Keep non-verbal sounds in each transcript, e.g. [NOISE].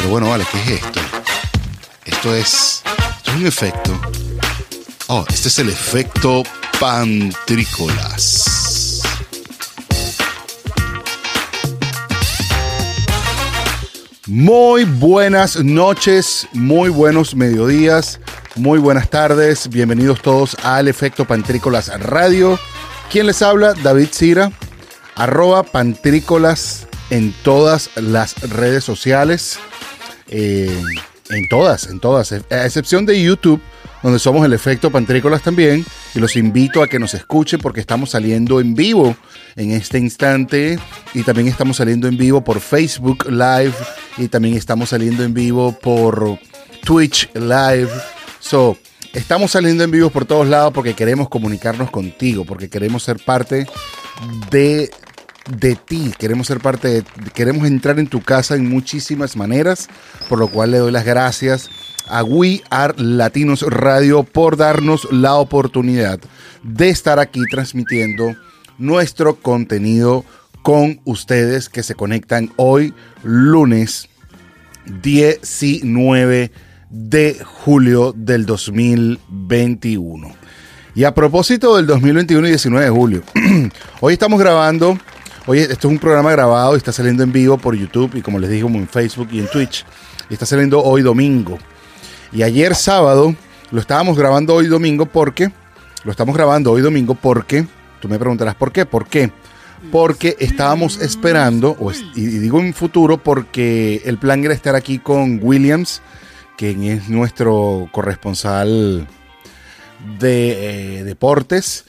Pero bueno, vale, ¿qué es esto? Esto es, esto es un efecto. Oh, este es el efecto pantrícolas. Muy buenas noches, muy buenos mediodías, muy buenas tardes. Bienvenidos todos al Efecto Pantrícolas Radio. ¿Quién les habla? David Cira, arroba Pantrícolas en todas las redes sociales. Eh, en todas, en todas, a excepción de YouTube, donde somos el efecto Pantrícolas también. Y los invito a que nos escuchen porque estamos saliendo en vivo en este instante. Y también estamos saliendo en vivo por Facebook Live. Y también estamos saliendo en vivo por Twitch Live. So, estamos saliendo en vivo por todos lados porque queremos comunicarnos contigo, porque queremos ser parte de de ti, queremos ser parte de, queremos entrar en tu casa en muchísimas maneras, por lo cual le doy las gracias a We Are Latinos Radio por darnos la oportunidad de estar aquí transmitiendo nuestro contenido con ustedes que se conectan hoy lunes 19 de julio del 2021. Y a propósito del 2021 y 19 de julio, [CLEARS THROAT] hoy estamos grabando Oye, esto es un programa grabado y está saliendo en vivo por YouTube y como les dije, en Facebook y en Twitch. Y está saliendo hoy domingo. Y ayer sábado lo estábamos grabando hoy domingo porque... Lo estamos grabando hoy domingo porque... Tú me preguntarás por qué. ¿Por qué? Porque estábamos esperando, y digo en futuro porque el plan era estar aquí con Williams, quien es nuestro corresponsal de eh, deportes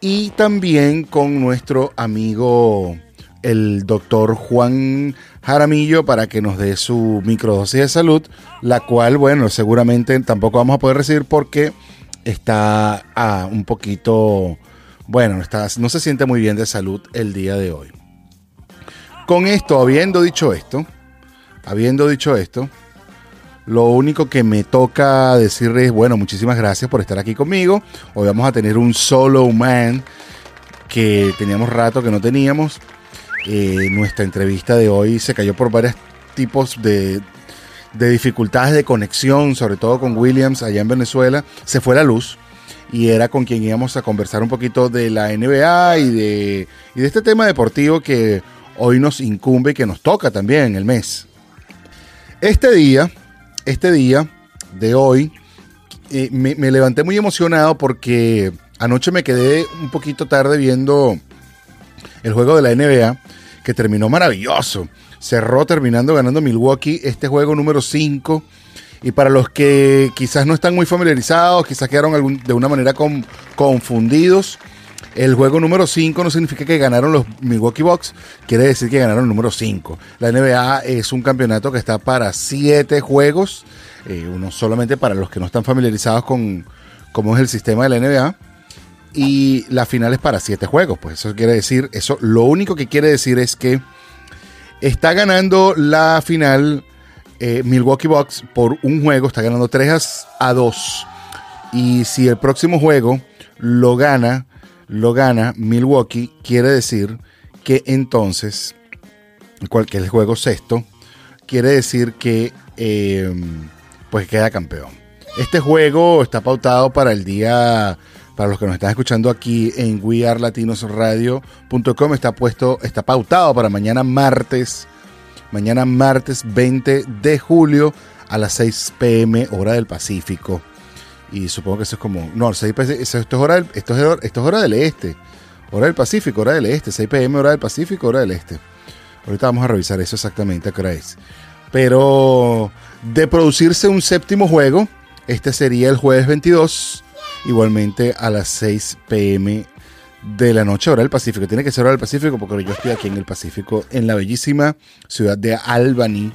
y también con nuestro amigo el doctor Juan Jaramillo para que nos dé su microdosis de salud, la cual, bueno, seguramente tampoco vamos a poder recibir porque está un poquito, bueno, está, no se siente muy bien de salud el día de hoy. Con esto, habiendo dicho esto, habiendo dicho esto, lo único que me toca decirles, bueno, muchísimas gracias por estar aquí conmigo. Hoy vamos a tener un solo man que teníamos rato que no teníamos. Eh, nuestra entrevista de hoy se cayó por varios tipos de, de dificultades de conexión, sobre todo con Williams allá en Venezuela. Se fue la luz y era con quien íbamos a conversar un poquito de la NBA y de, y de este tema deportivo que hoy nos incumbe y que nos toca también el mes. Este día este día de hoy eh, me, levanté muy emocionado porque anoche me quedé un poquito tarde viendo el juego de la NBA que terminó maravilloso. Cerró terminando ganando Milwaukee este juego número 5. Y para los que quizás no están muy familiarizados, quizás quedaron de una manera confundidos, el juego número 5 no significa que ganaron los Milwaukee Bucks, quiere decir que ganaron el número 5. La NBA es un campeonato que está para 7 juegos, eh, uno solamente para los que no están familiarizados con cómo es el sistema de la NBA. Y la final es para 7 juegos, pues eso quiere decir, eso lo único que quiere decir es que está ganando la final eh, Milwaukee Bucks por un juego, está ganando 3 a 2. Y si el próximo juego lo gana lo gana Milwaukee, quiere decir que entonces, cualquier juego sexto, quiere decir que em, pues queda campeón. Este juego está pautado para el día, para los que nos están escuchando aquí en wearlatinosradio.com, está puesto, está pautado para mañana martes, mañana martes 20 de julio a las 6 pm hora del Pacífico. Y supongo que eso es como. No, 6 esto, es hora del, esto, es, esto es hora del este. Hora del Pacífico, hora del este. 6 pm, hora del Pacífico, hora del este. Ahorita vamos a revisar eso exactamente a qué hora es. Pero de producirse un séptimo juego, este sería el jueves 22, igualmente a las 6 pm de la noche, hora del Pacífico. Tiene que ser hora del Pacífico porque yo estoy aquí en el Pacífico, en la bellísima ciudad de Albany,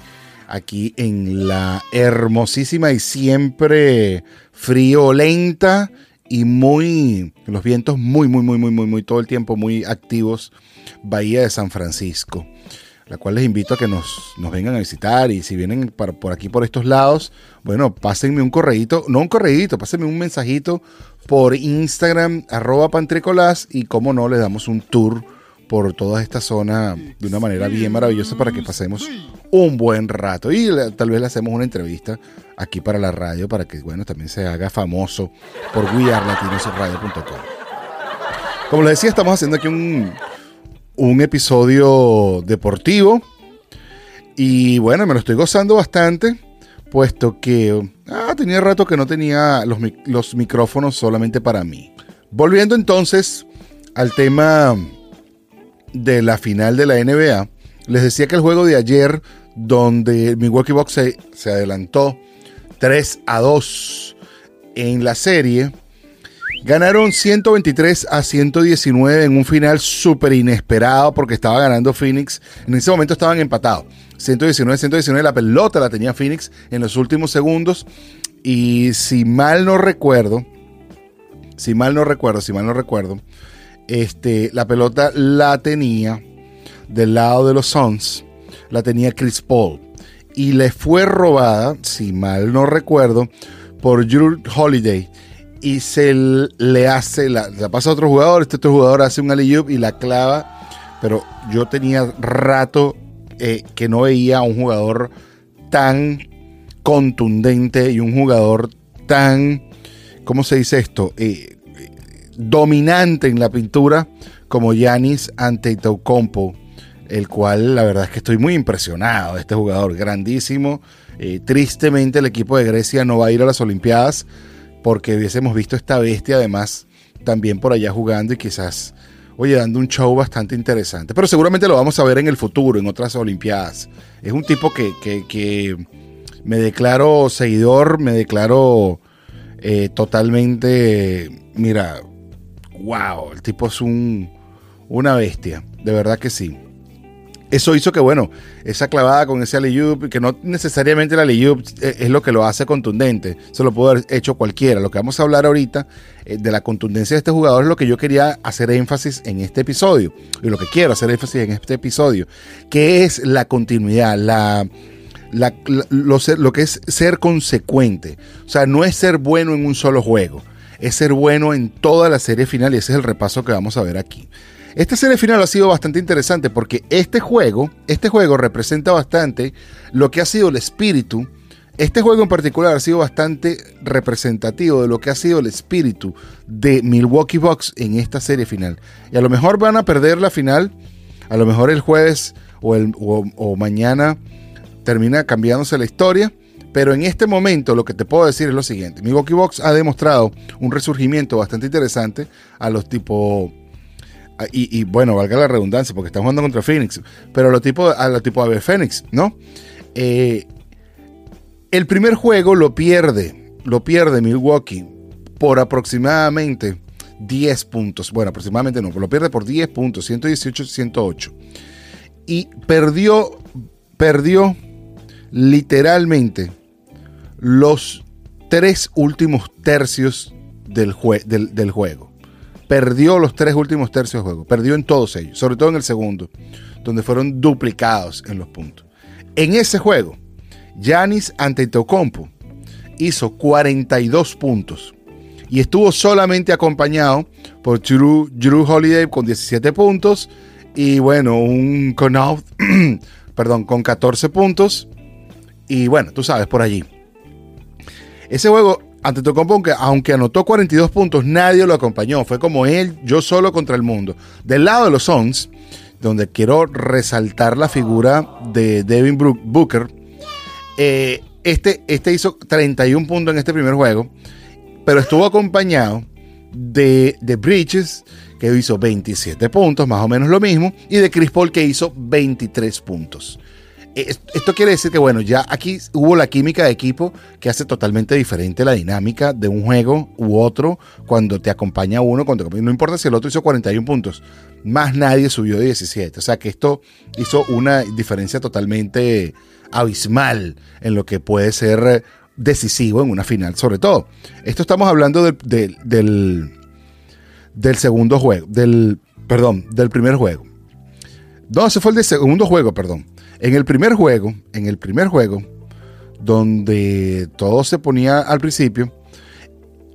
aquí en la hermosísima y siempre frío, lenta y muy, los vientos muy, muy, muy, muy, muy, muy, todo el tiempo muy activos, Bahía de San Francisco, la cual les invito a que nos, nos vengan a visitar y si vienen por aquí, por estos lados, bueno, pásenme un correíto, no un correíto, pásenme un mensajito por Instagram, arroba pantricolás y como no, le damos un tour por toda esta zona de una manera bien maravillosa para que pasemos un buen rato. Y tal vez le hacemos una entrevista aquí para la radio para que, bueno, también se haga famoso por wearlatinosradio.com. Como les decía, estamos haciendo aquí un, un episodio deportivo. Y bueno, me lo estoy gozando bastante, puesto que ah, tenía rato que no tenía los, los micrófonos solamente para mí. Volviendo entonces al tema de la final de la NBA, les decía que el juego de ayer, donde Milwaukee Bucks se, se adelantó 3 a 2 en la serie, Ganaron 123 a 119 en un final súper inesperado porque estaba ganando Phoenix. En ese momento estaban empatados. 119 119 la pelota la tenía Phoenix en los últimos segundos. Y si mal no recuerdo, si mal no recuerdo, si mal no recuerdo, este, la pelota la tenía del lado de los Suns, la tenía Chris Paul. Y le fue robada, si mal no recuerdo, por Drew Holiday y se le hace, la, pasa a otro jugador, este otro jugador hace un alley y la clava, pero yo tenía rato eh, que no veía a un jugador tan contundente y un jugador tan, ¿cómo se dice esto? Eh, dominante en la pintura como Yanis Antetokounmpo, el cual la verdad es que estoy muy impresionado de este jugador, grandísimo. Eh, tristemente el equipo de Grecia no va a ir a las Olimpiadas porque hubiésemos visto esta bestia además también por allá jugando y quizás, oye, dando un show bastante interesante. Pero seguramente lo vamos a ver en el futuro, en otras Olimpiadas. Es un tipo que, que, me declaro seguidor, me declaro eh, totalmente, mira, wow, el tipo es un, una bestia, de verdad que sí. Eso hizo que, bueno, esa clavada con ese alley que no necesariamente el alley es lo que lo hace contundente, se lo pudo haber hecho cualquiera. Lo que vamos a hablar ahorita eh, de la contundencia de este jugador es lo que yo quería hacer énfasis en este episodio, y lo que quiero hacer énfasis en este episodio, que es la continuidad, lo, lo que es ser consecuente. O sea, no es ser bueno en un solo juego, es ser bueno en toda la serie final y ese es el repaso que vamos a ver aquí. Esta serie final ha sido bastante interesante porque este juego, este juego representa bastante lo que ha sido el espíritu. Este juego en particular ha sido bastante representativo de lo que ha sido el espíritu de Milwaukee Bucks en esta serie final. Y a lo mejor van a perder la final, a lo mejor el jueves o, mañana termina cambiándose la historia. Pero en este momento lo que te puedo decir es lo siguiente. Milwaukee Bucks ha demostrado un resurgimiento bastante interesante a los tipos Ah, y, bueno, valga la redundancia, porque están jugando contra Phoenix, pero a lo tipo, a lo tipo de Phoenix, ¿no? Eh, el primer juego lo pierde, lo pierde Milwaukee por aproximadamente 10 puntos. Bueno, aproximadamente no, lo pierde por 10 puntos, 118-108. Y perdió, perdió literalmente los tres últimos tercios del, del juego perdió los tres últimos tercios de juego. Perdió en todos ellos, sobre todo en el segundo, donde fueron duplicados en los puntos. En ese juego, Yanis Antetokounmpo hizo 42 puntos y estuvo solamente acompañado por Drew, Holiday con 17 puntos y bueno, un Connaught, [CLEARS THROAT] perdón, con 14 puntos y bueno, tú sabes, por allí. Ese juego ante Tocompo, aunque anotó 42 puntos, nadie lo acompañó. Fue como él, yo solo contra el mundo. Del lado de los Suns, donde quiero resaltar la figura de Devin Booker, eh, este, este hizo 31 puntos en este primer juego, pero estuvo acompañado de, de Bridges, que hizo 27 puntos, más o menos lo mismo, y de Chris Paul, que hizo 23 puntos. Esto quiere decir que, bueno, ya aquí hubo la química de equipo que hace totalmente diferente la dinámica de un juego u otro cuando te acompaña uno, cuando no importa si el otro hizo 41 puntos, más nadie subió de 17. O sea que esto hizo una diferencia totalmente abismal en lo que puede ser decisivo en una final, sobre todo. Esto estamos hablando del, del, segundo juego, del, perdón, del primer juego. No, ese fue el segundo juego, perdón. En el primer juego, en el primer juego, donde todo se ponía al principio,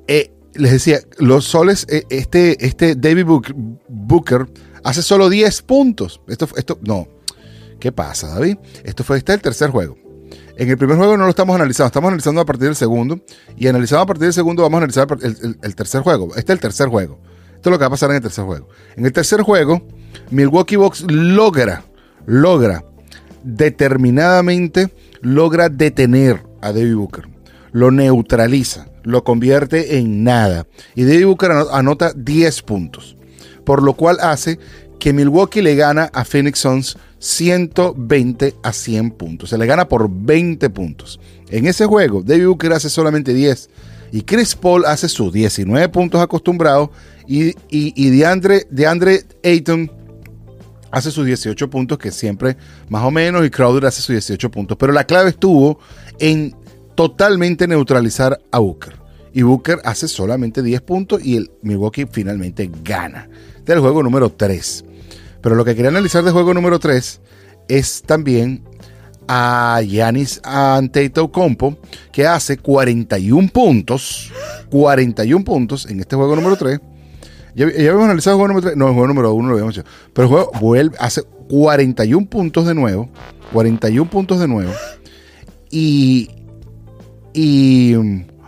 eh, les decía, los soles, eh, este, este David Booker, hace solo 10 puntos. Esto, esto, no. ¿Qué pasa, David? Esto fue este el tercer juego. En el primer juego no lo estamos analizando, estamos analizando a partir del segundo. Y analizando a partir del segundo vamos a analizar el, tercer juego. Este es el tercer juego. Esto es lo que va a pasar en el tercer juego. En el tercer juego, Milwaukee Bucks logra, logra determinadamente, logra detener a David Booker. Lo neutraliza, lo convierte en nada. Y David Booker anota 10 puntos. Por lo cual hace que Milwaukee le gana a Phoenix Suns 120 a 100 puntos. Se le gana por 20 puntos. En ese juego, David Booker hace solamente 10 y Chris Paul hace sus 19 puntos acostumbrados y, y, DeAndre, DeAndre Ayton hace sus 18 puntos, que siempre más o menos, y Crowder hace sus 18 puntos. Pero la clave estuvo en totalmente neutralizar a Booker. Y Booker hace solamente 10 puntos y el Milwaukee finalmente gana. Del juego número 3. Pero lo que quería analizar de juego número 3 es también a Yanis Antetokounmpo, que hace 41 puntos, 41 puntos en este juego número 3. Ya, habíamos analizado el juego número 3, no, el juego número 1 lo habíamos hecho, pero el juego vuelve, hace 41 puntos de nuevo, 41 puntos de nuevo, y, y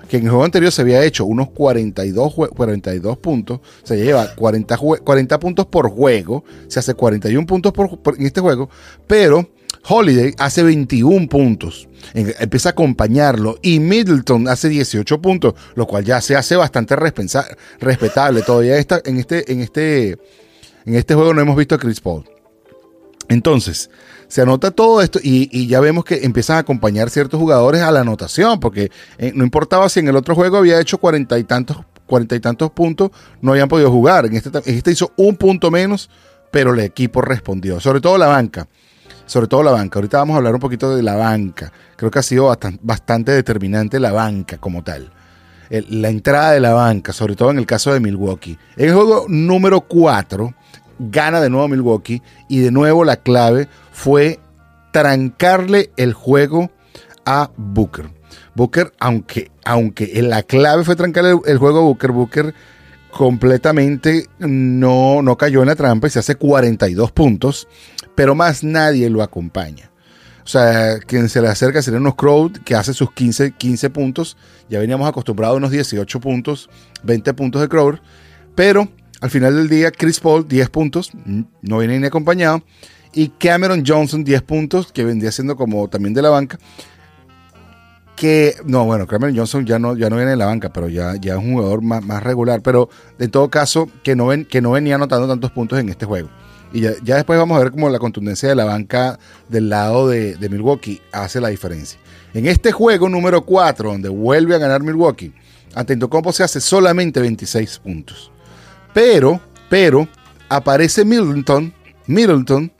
que en el juego anterior se había hecho unos 42, 42 puntos, se lleva 40, 40 puntos por juego, se hace 41 puntos por, en este juego, pero Holiday hace 21 puntos, empieza a acompañarlo y Middleton hace 18 puntos, lo cual ya se hace bastante respetable. Todavía está, en, este, en, este, en este juego no hemos visto a Chris Paul. Entonces, se anota todo esto y, ya vemos que empiezan a acompañar ciertos jugadores a la anotación, porque eh, no importaba si en el otro juego había hecho cuarenta y tantos, cuarenta y tantos puntos, no habían podido jugar. En este, este hizo un punto menos, pero el equipo respondió, sobre todo la banca. Sobre todo la banca. Ahorita vamos a hablar un poquito de la banca. Creo que ha sido bastante, determinante la banca como tal. la entrada de la banca, sobre todo en el caso de Milwaukee. En el juego número 4, gana de nuevo Milwaukee y de nuevo la clave fue trancarle el juego a Booker. Booker, aunque, aunque la clave fue trancarle el, juego a Booker, Booker completamente no, no cayó en la trampa y se hace 42 puntos, pero más nadie lo acompaña. O sea, quien se le acerca sería unos Crowd que hace sus 15, 15 puntos. Ya veníamos acostumbrados a unos 18 puntos, 20 puntos de Crowd. Pero al final del día, Chris Paul, 10 puntos, no viene ni acompañado. Y Cameron Johnson, 10 puntos, que vendría siendo como también de la banca. Que, no, bueno, Cameron Johnson ya no, ya no viene de la banca, pero ya, ya es un jugador más, regular. Pero en todo caso, que no, ven, que no venía anotando tantos puntos en este juego. Y ya, después vamos a ver cómo la contundencia de la banca del lado de, Milwaukee hace la diferencia. En este juego número 4, donde vuelve a ganar Milwaukee, Antetokounmpo se hace solamente 26 puntos. Pero, pero, aparece Middleton, Middleton,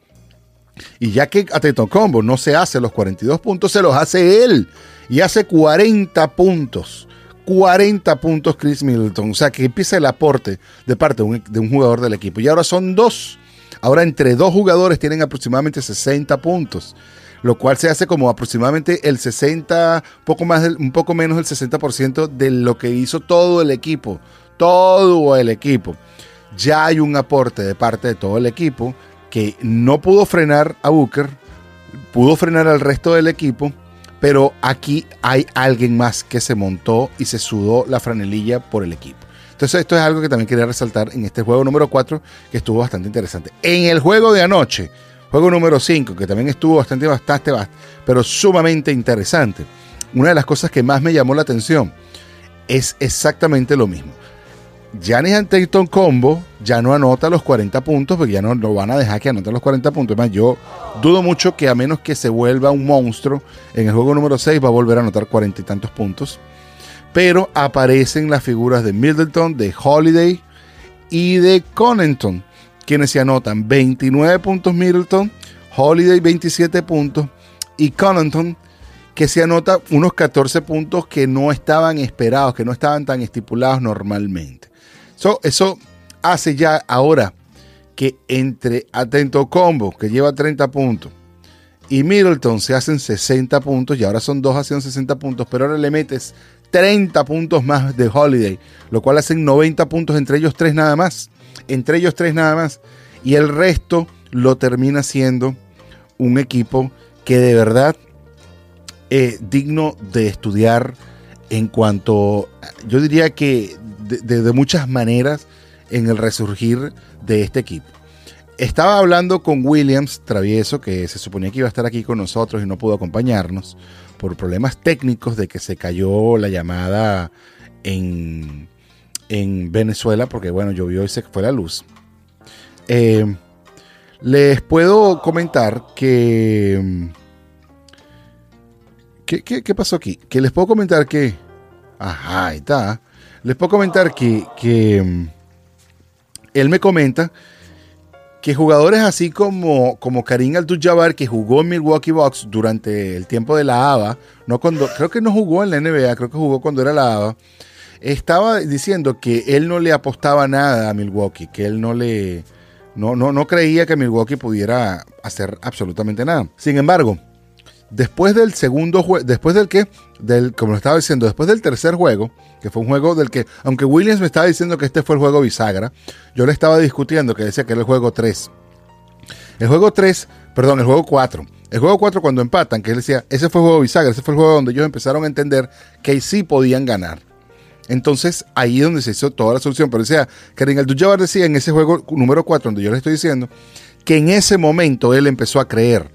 y ya que Combo no se hace los 42 puntos, se los hace él. Y hace 40 puntos. 40 puntos Chris Middleton. O sea que empieza el aporte de parte de un, jugador del equipo. Y ahora son dos. Ahora entre dos jugadores tienen aproximadamente 60 puntos. Lo cual se hace como aproximadamente el 60, poco más un poco menos del 60% de lo que hizo todo el equipo todo el equipo. Ya hay un aporte de parte de todo el equipo que no pudo frenar a Booker, pudo frenar al resto del equipo, pero aquí hay alguien más que se montó y se sudó la franelilla por el equipo. Entonces esto es algo que también quería resaltar en este juego número 4 que estuvo bastante interesante. En el juego de anoche, juego número 5, que también estuvo bastante, bastante, bastante, pero sumamente interesante. Una de las cosas que más me llamó la atención es exactamente lo mismo. Giannis Antetokounmpo Combo ya no anota los 40 puntos porque ya no lo van a dejar que anote los 40 puntos. Además, yo dudo mucho que a menos que se vuelva un monstruo en el juego número 6 va a volver a anotar 40 y tantos puntos. Pero aparecen las figuras de Middleton, de Holiday y de Connington, quienes se anotan 29 puntos Middleton, Holiday 27 puntos y Connington que se anota unos 14 puntos que no estaban esperados, que no estaban tan estipulados normalmente eso hace ya ahora que entre Atento Combo, que lleva 30 puntos, y Middleton se hacen 60 puntos, y ahora son dos haciendo 60 puntos, pero ahora le metes 30 puntos más de Holiday, lo cual hacen 90 puntos entre ellos tres nada más. Entre ellos tres nada más. y el resto lo termina siendo un equipo que de verdad es digno de estudiar en cuanto, yo diría que de, muchas maneras en el resurgir de este equipo. Estaba hablando con Williams Travieso, que se suponía que iba a estar aquí con nosotros y no pudo acompañarnos por problemas técnicos de que se cayó la llamada en, en Venezuela, porque bueno, llovió y se fue la luz. Eh, les puedo comentar que... ¿Qué, ¿Qué, pasó aquí? Que les puedo comentar que... Ajá, ahí está. Les puedo comentar que, que mm, él me comenta que jugadores así como, como Karim Abdul-Jabbar, que jugó en Milwaukee Bucks durante el tiempo de la ABA, no creo que no jugó en la NBA, creo que jugó cuando era la ABA, estaba diciendo que él no le apostaba nada a Milwaukee, que él no le no, no, no creía que Milwaukee pudiera hacer absolutamente nada. Sin embargo, después del segundo juego, después del que, del, como lo estaba diciendo, después del tercer juego, que fue un juego del que, aunque Williams me estaba diciendo que este fue el juego bisagra, yo le estaba discutiendo que decía que era el juego 3. El juego 3, perdón, el juego 4. El juego 4 cuando empatan, que él decía, ese fue el juego bisagra, ese fue el juego donde ellos empezaron a entender que sí podían ganar. Entonces ahí es donde se hizo toda la solución. Pero decía, Karim Abdul decía en ese juego número 4, donde yo le estoy diciendo, que en ese momento él empezó a creer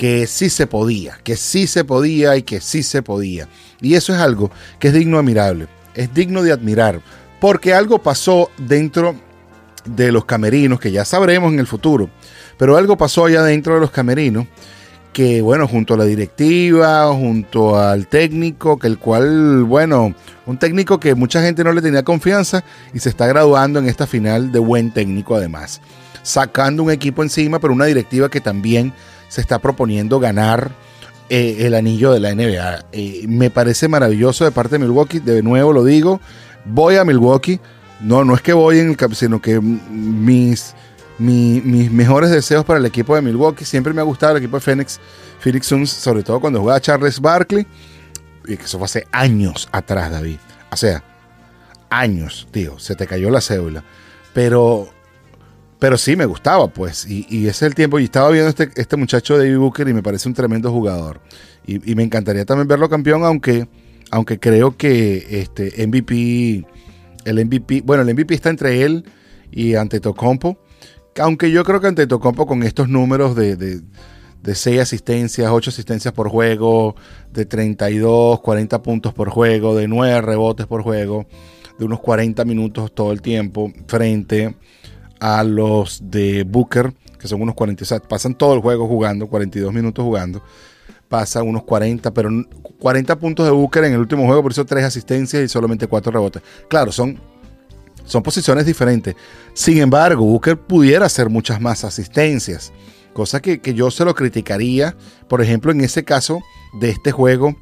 que sí se podía, que sí se podía y que sí se podía. Y eso es algo que es digno admirable, es digno de admirar, porque algo pasó dentro de los camerinos, que ya sabremos en el futuro, pero algo pasó allá dentro de los camerinos que bueno, junto a la directiva, junto al técnico, que el cual, bueno, un técnico que mucha gente no le tenía confianza y se está graduando en esta final de buen técnico además, sacando un equipo encima, pero una directiva que también se está proponiendo ganar eh, el anillo de la NBA. Eh, me parece maravilloso de parte de Milwaukee, de nuevo lo digo, voy a Milwaukee, no, no es que voy en el sino que mis mis mejores deseos para el equipo de Milwaukee. Siempre me ha gustado el equipo de Phoenix, Phoenix Suns, sobre todo cuando jugaba Charles Barkley. Y que eso fue hace años atrás, David. O sea, años, tío. Se te cayó la cédula. Pero, pero sí me gustaba, pues. Y, ese es el tiempo. Y estaba viendo este, este muchacho David Booker y me parece un tremendo jugador. Y, me encantaría también verlo campeón, aunque, aunque creo que este MVP, el MVP, bueno, el MVP está entre él y ante Tocompo aunque yo creo que ante Tocompo con estos números de, de, de 6 asistencias, 8 asistencias por juego, de 32, 40 puntos por juego, de 9 rebotes por juego, de unos 40 minutos todo el tiempo, frente a los de Booker, que son unos 40, o sea, pasan todo el juego jugando, 42 minutos jugando, pasan unos 40, pero 40 puntos de Booker en el último juego, por eso 3 asistencias y solamente 4 rebotes. Claro, son son posiciones diferentes. Sin embargo, Booker pudiera hacer muchas más asistencias, cosa que, yo se lo criticaría, por ejemplo, en ese caso de este juego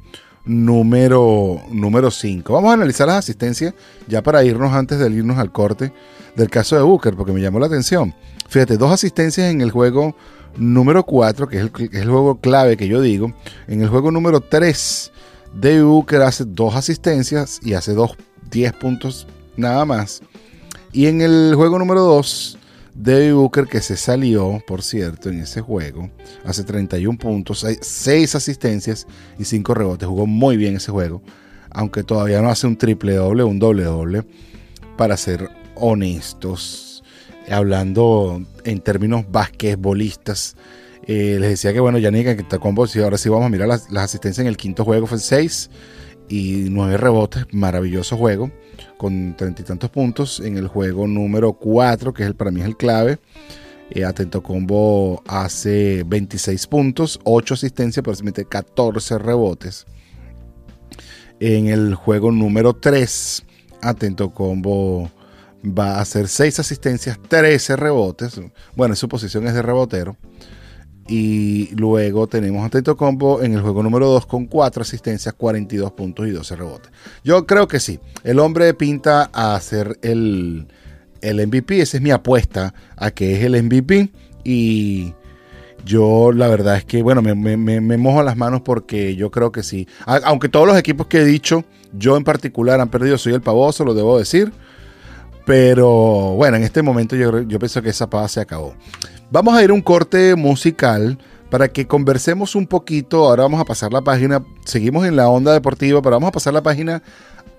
número 5. Vamos a analizar las asistencias ya para irnos antes de irnos al corte del caso de Booker, porque me llamó la atención. Fíjate, dos asistencias en el juego número 4, que es el, juego clave que yo digo. En el juego número 3, David Booker hace dos asistencias y hace dos 10 puntos nada más. Y en el juego número 2, David Booker, que se salió, por cierto, en ese juego, hace 31 puntos, 6 asistencias y 5 rebotes. Jugó muy bien ese juego, aunque todavía no hace un triple doble, un doble doble, para ser honestos. Hablando en términos basquetbolistas, eh, les decía que, bueno, Yannick, que ahora sí vamos a mirar las, las asistencias en el quinto juego, fue 6 y 9 rebotes, maravilloso juego con treinta y tantos puntos. En el juego número 4, que es el, para mí es el clave, eh, Atento Combo hace 26 puntos, 8 asistencias, pero se mete 14 rebotes. En el juego número 3, Atento Combo va a hacer 6 asistencias, 13 rebotes. Bueno, su posición es de rebotero. Y luego tenemos a Teto Combo en el juego número 2 con 4 asistencias, 42 puntos y 12 rebotes. Yo creo que sí. El hombre pinta a ser el, el MVP. Esa es mi apuesta a que es el MVP. Y yo la verdad es que, bueno, me, mojo las manos porque yo creo que sí. Aunque todos los equipos que he dicho, yo en particular han perdido, soy el pavoso, lo debo decir Pero bueno, en este momento yo, yo pienso que esa paz se acabó. Vamos a ir a un corte musical para que conversemos un poquito. Ahora vamos a pasar la página. Seguimos en la onda deportiva, pero vamos a pasar la página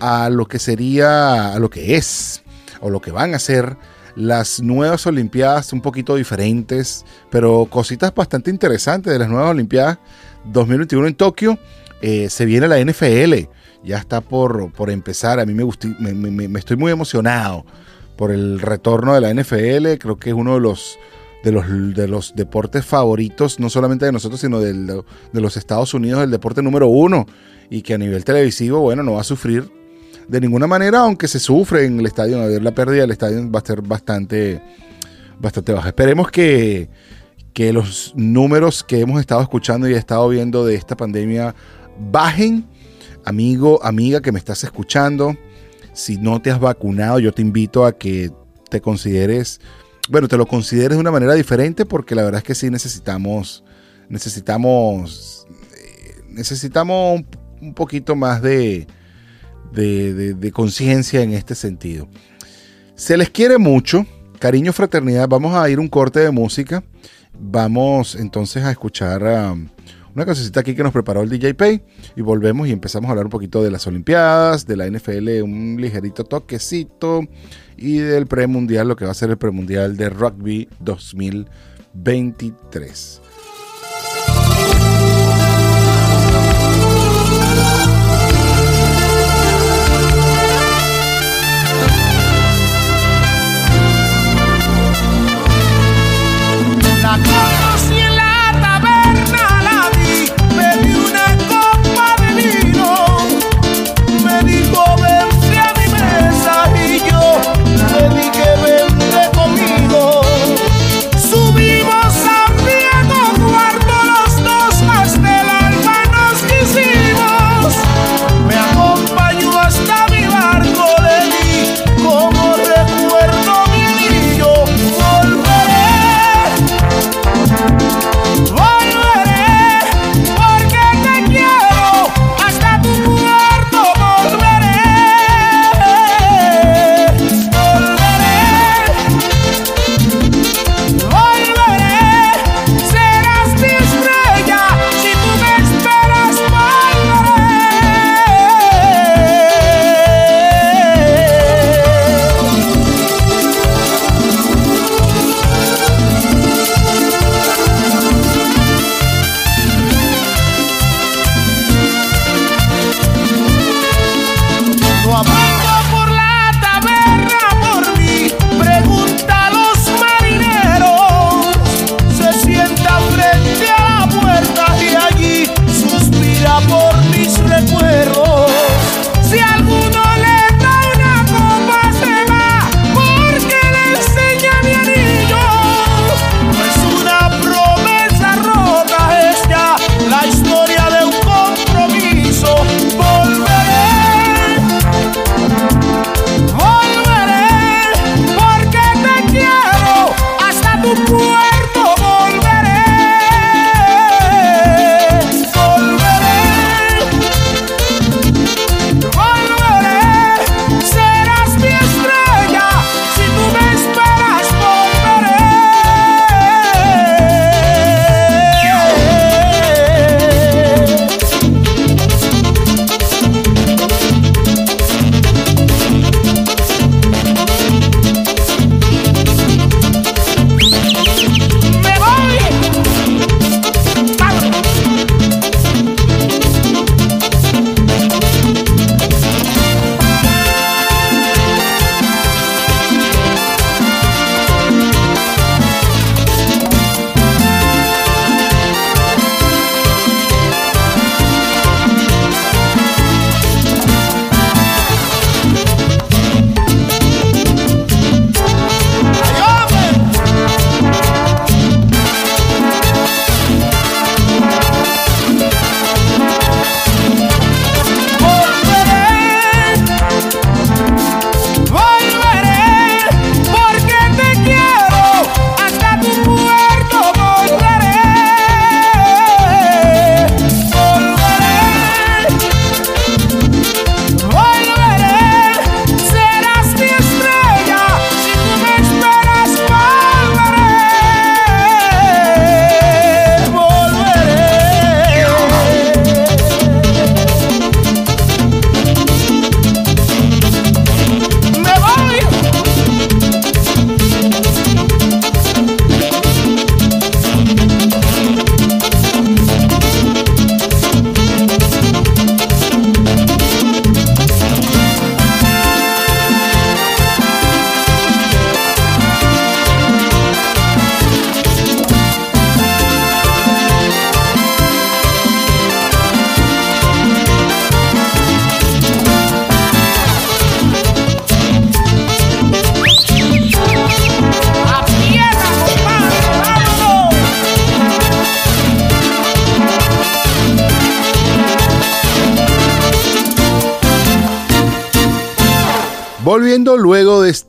a lo que sería, a lo que es, o lo que van a ser las nuevas Olimpiadas, un poquito diferentes, pero cositas bastante interesantes de las nuevas Olimpiadas 2021 en Tokio. Eh, se viene la NFL, ya está por, por empezar. A mí me, me, me, estoy muy emocionado por el retorno de la NFL. Creo que es uno de los, de los, de los deportes favoritos, no solamente de nosotros, sino de los Estados Unidos, el deporte número uno. Y que a nivel televisivo, bueno, no va a sufrir de ninguna manera, aunque se sufre en el estadio, la pérdida del estadio va a ser bastante, bastante baja. Esperemos que, que los números que hemos estado escuchando y he estado viendo de esta pandemia bajen. Amigo, amiga que me estás escuchando, si no te has vacunado, yo te invito a que te consideres, bueno, te lo consideres de una manera diferente porque la verdad es que sí necesitamos, necesitamos, eh, necesitamos un poquito más de, de, conciencia en este sentido. Se les quiere mucho, cariño, fraternidad. Vamos a ir un corte de música. Vamos entonces a escuchar um, una cosita aquí que nos preparó el DJ Pay y volvemos y empezamos a hablar un poquito de las Olimpiadas, de la NFL, un ligerito toquecito y del premundial, lo que va a ser el premundial de rugby 2023. Subimos a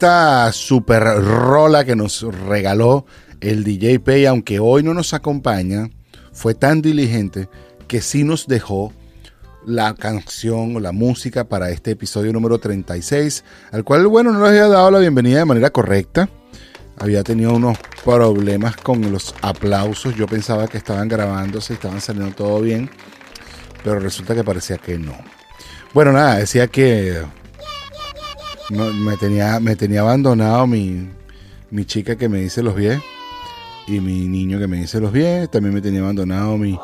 esta super rola que nos regaló el DJ Pay, aunque hoy no nos acompaña, fue tan diligente que sí nos dejó la canción o la música para este episodio número 36, al cual, bueno, no les había dado la bienvenida de manera correcta. Había tenido unos problemas con los aplausos. Yo pensaba que estaban grabándose, estaban saliendo todo bien, pero resulta que parecía que no. Bueno, nada, decía que me, tenía, me tenía abandonado mi, mi chica que me dice los pies y mi niño que me dice los pies. También me tenía abandonado mi,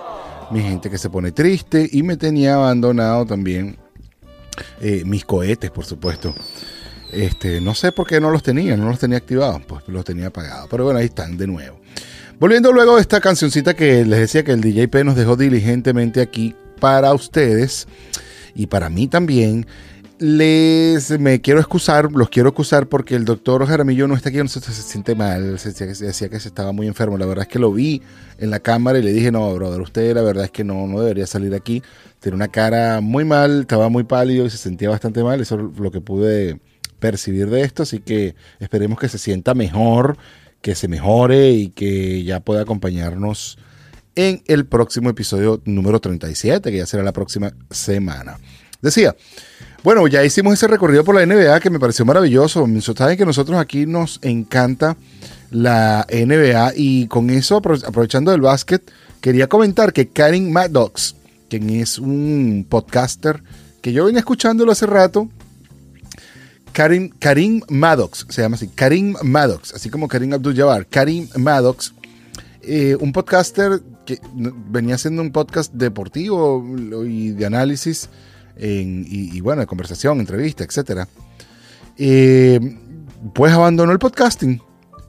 mi gente que se pone triste y me tenía abandonado también eh, mis cohetes, por supuesto. Este, no sé por qué no los tenía, no los tenía activados, pues los tenía apagados. Pero bueno, ahí están de nuevo. Volviendo luego a esta cancioncita que les decía que el DJP nos dejó diligentemente aquí para ustedes y para mí también les me quiero excusar, los quiero excusar porque el doctor Jaramillo no está aquí, no se, siente mal, se, decía que se estaba muy enfermo. La verdad es que lo vi en la cámara y le dije, no, brother, usted la verdad es que no, no debería salir aquí. Tiene una cara muy mal, estaba muy pálido y se sentía bastante mal. Eso es lo que pude percibir de esto, así que esperemos que se sienta mejor, que se mejore y que ya pueda acompañarnos en el próximo episodio número 37, que ya será la próxima semana. Decía, bueno, ya hicimos ese recorrido por la NBA que me pareció maravilloso. Saben que nosotros aquí nos encanta la NBA y con eso, aprovechando del básquet, quería comentar que Karim Maddox, quien es un podcaster que yo venía escuchándolo hace rato, Karim, Karim Maddox, se llama así, Karim Maddox, así como Karim Abdul-Jabbar, Karim Maddox, eh, un podcaster que venía haciendo un podcast deportivo y de análisis y, bueno, de conversación, entrevista, etc. Eh, pues abandonó el podcasting.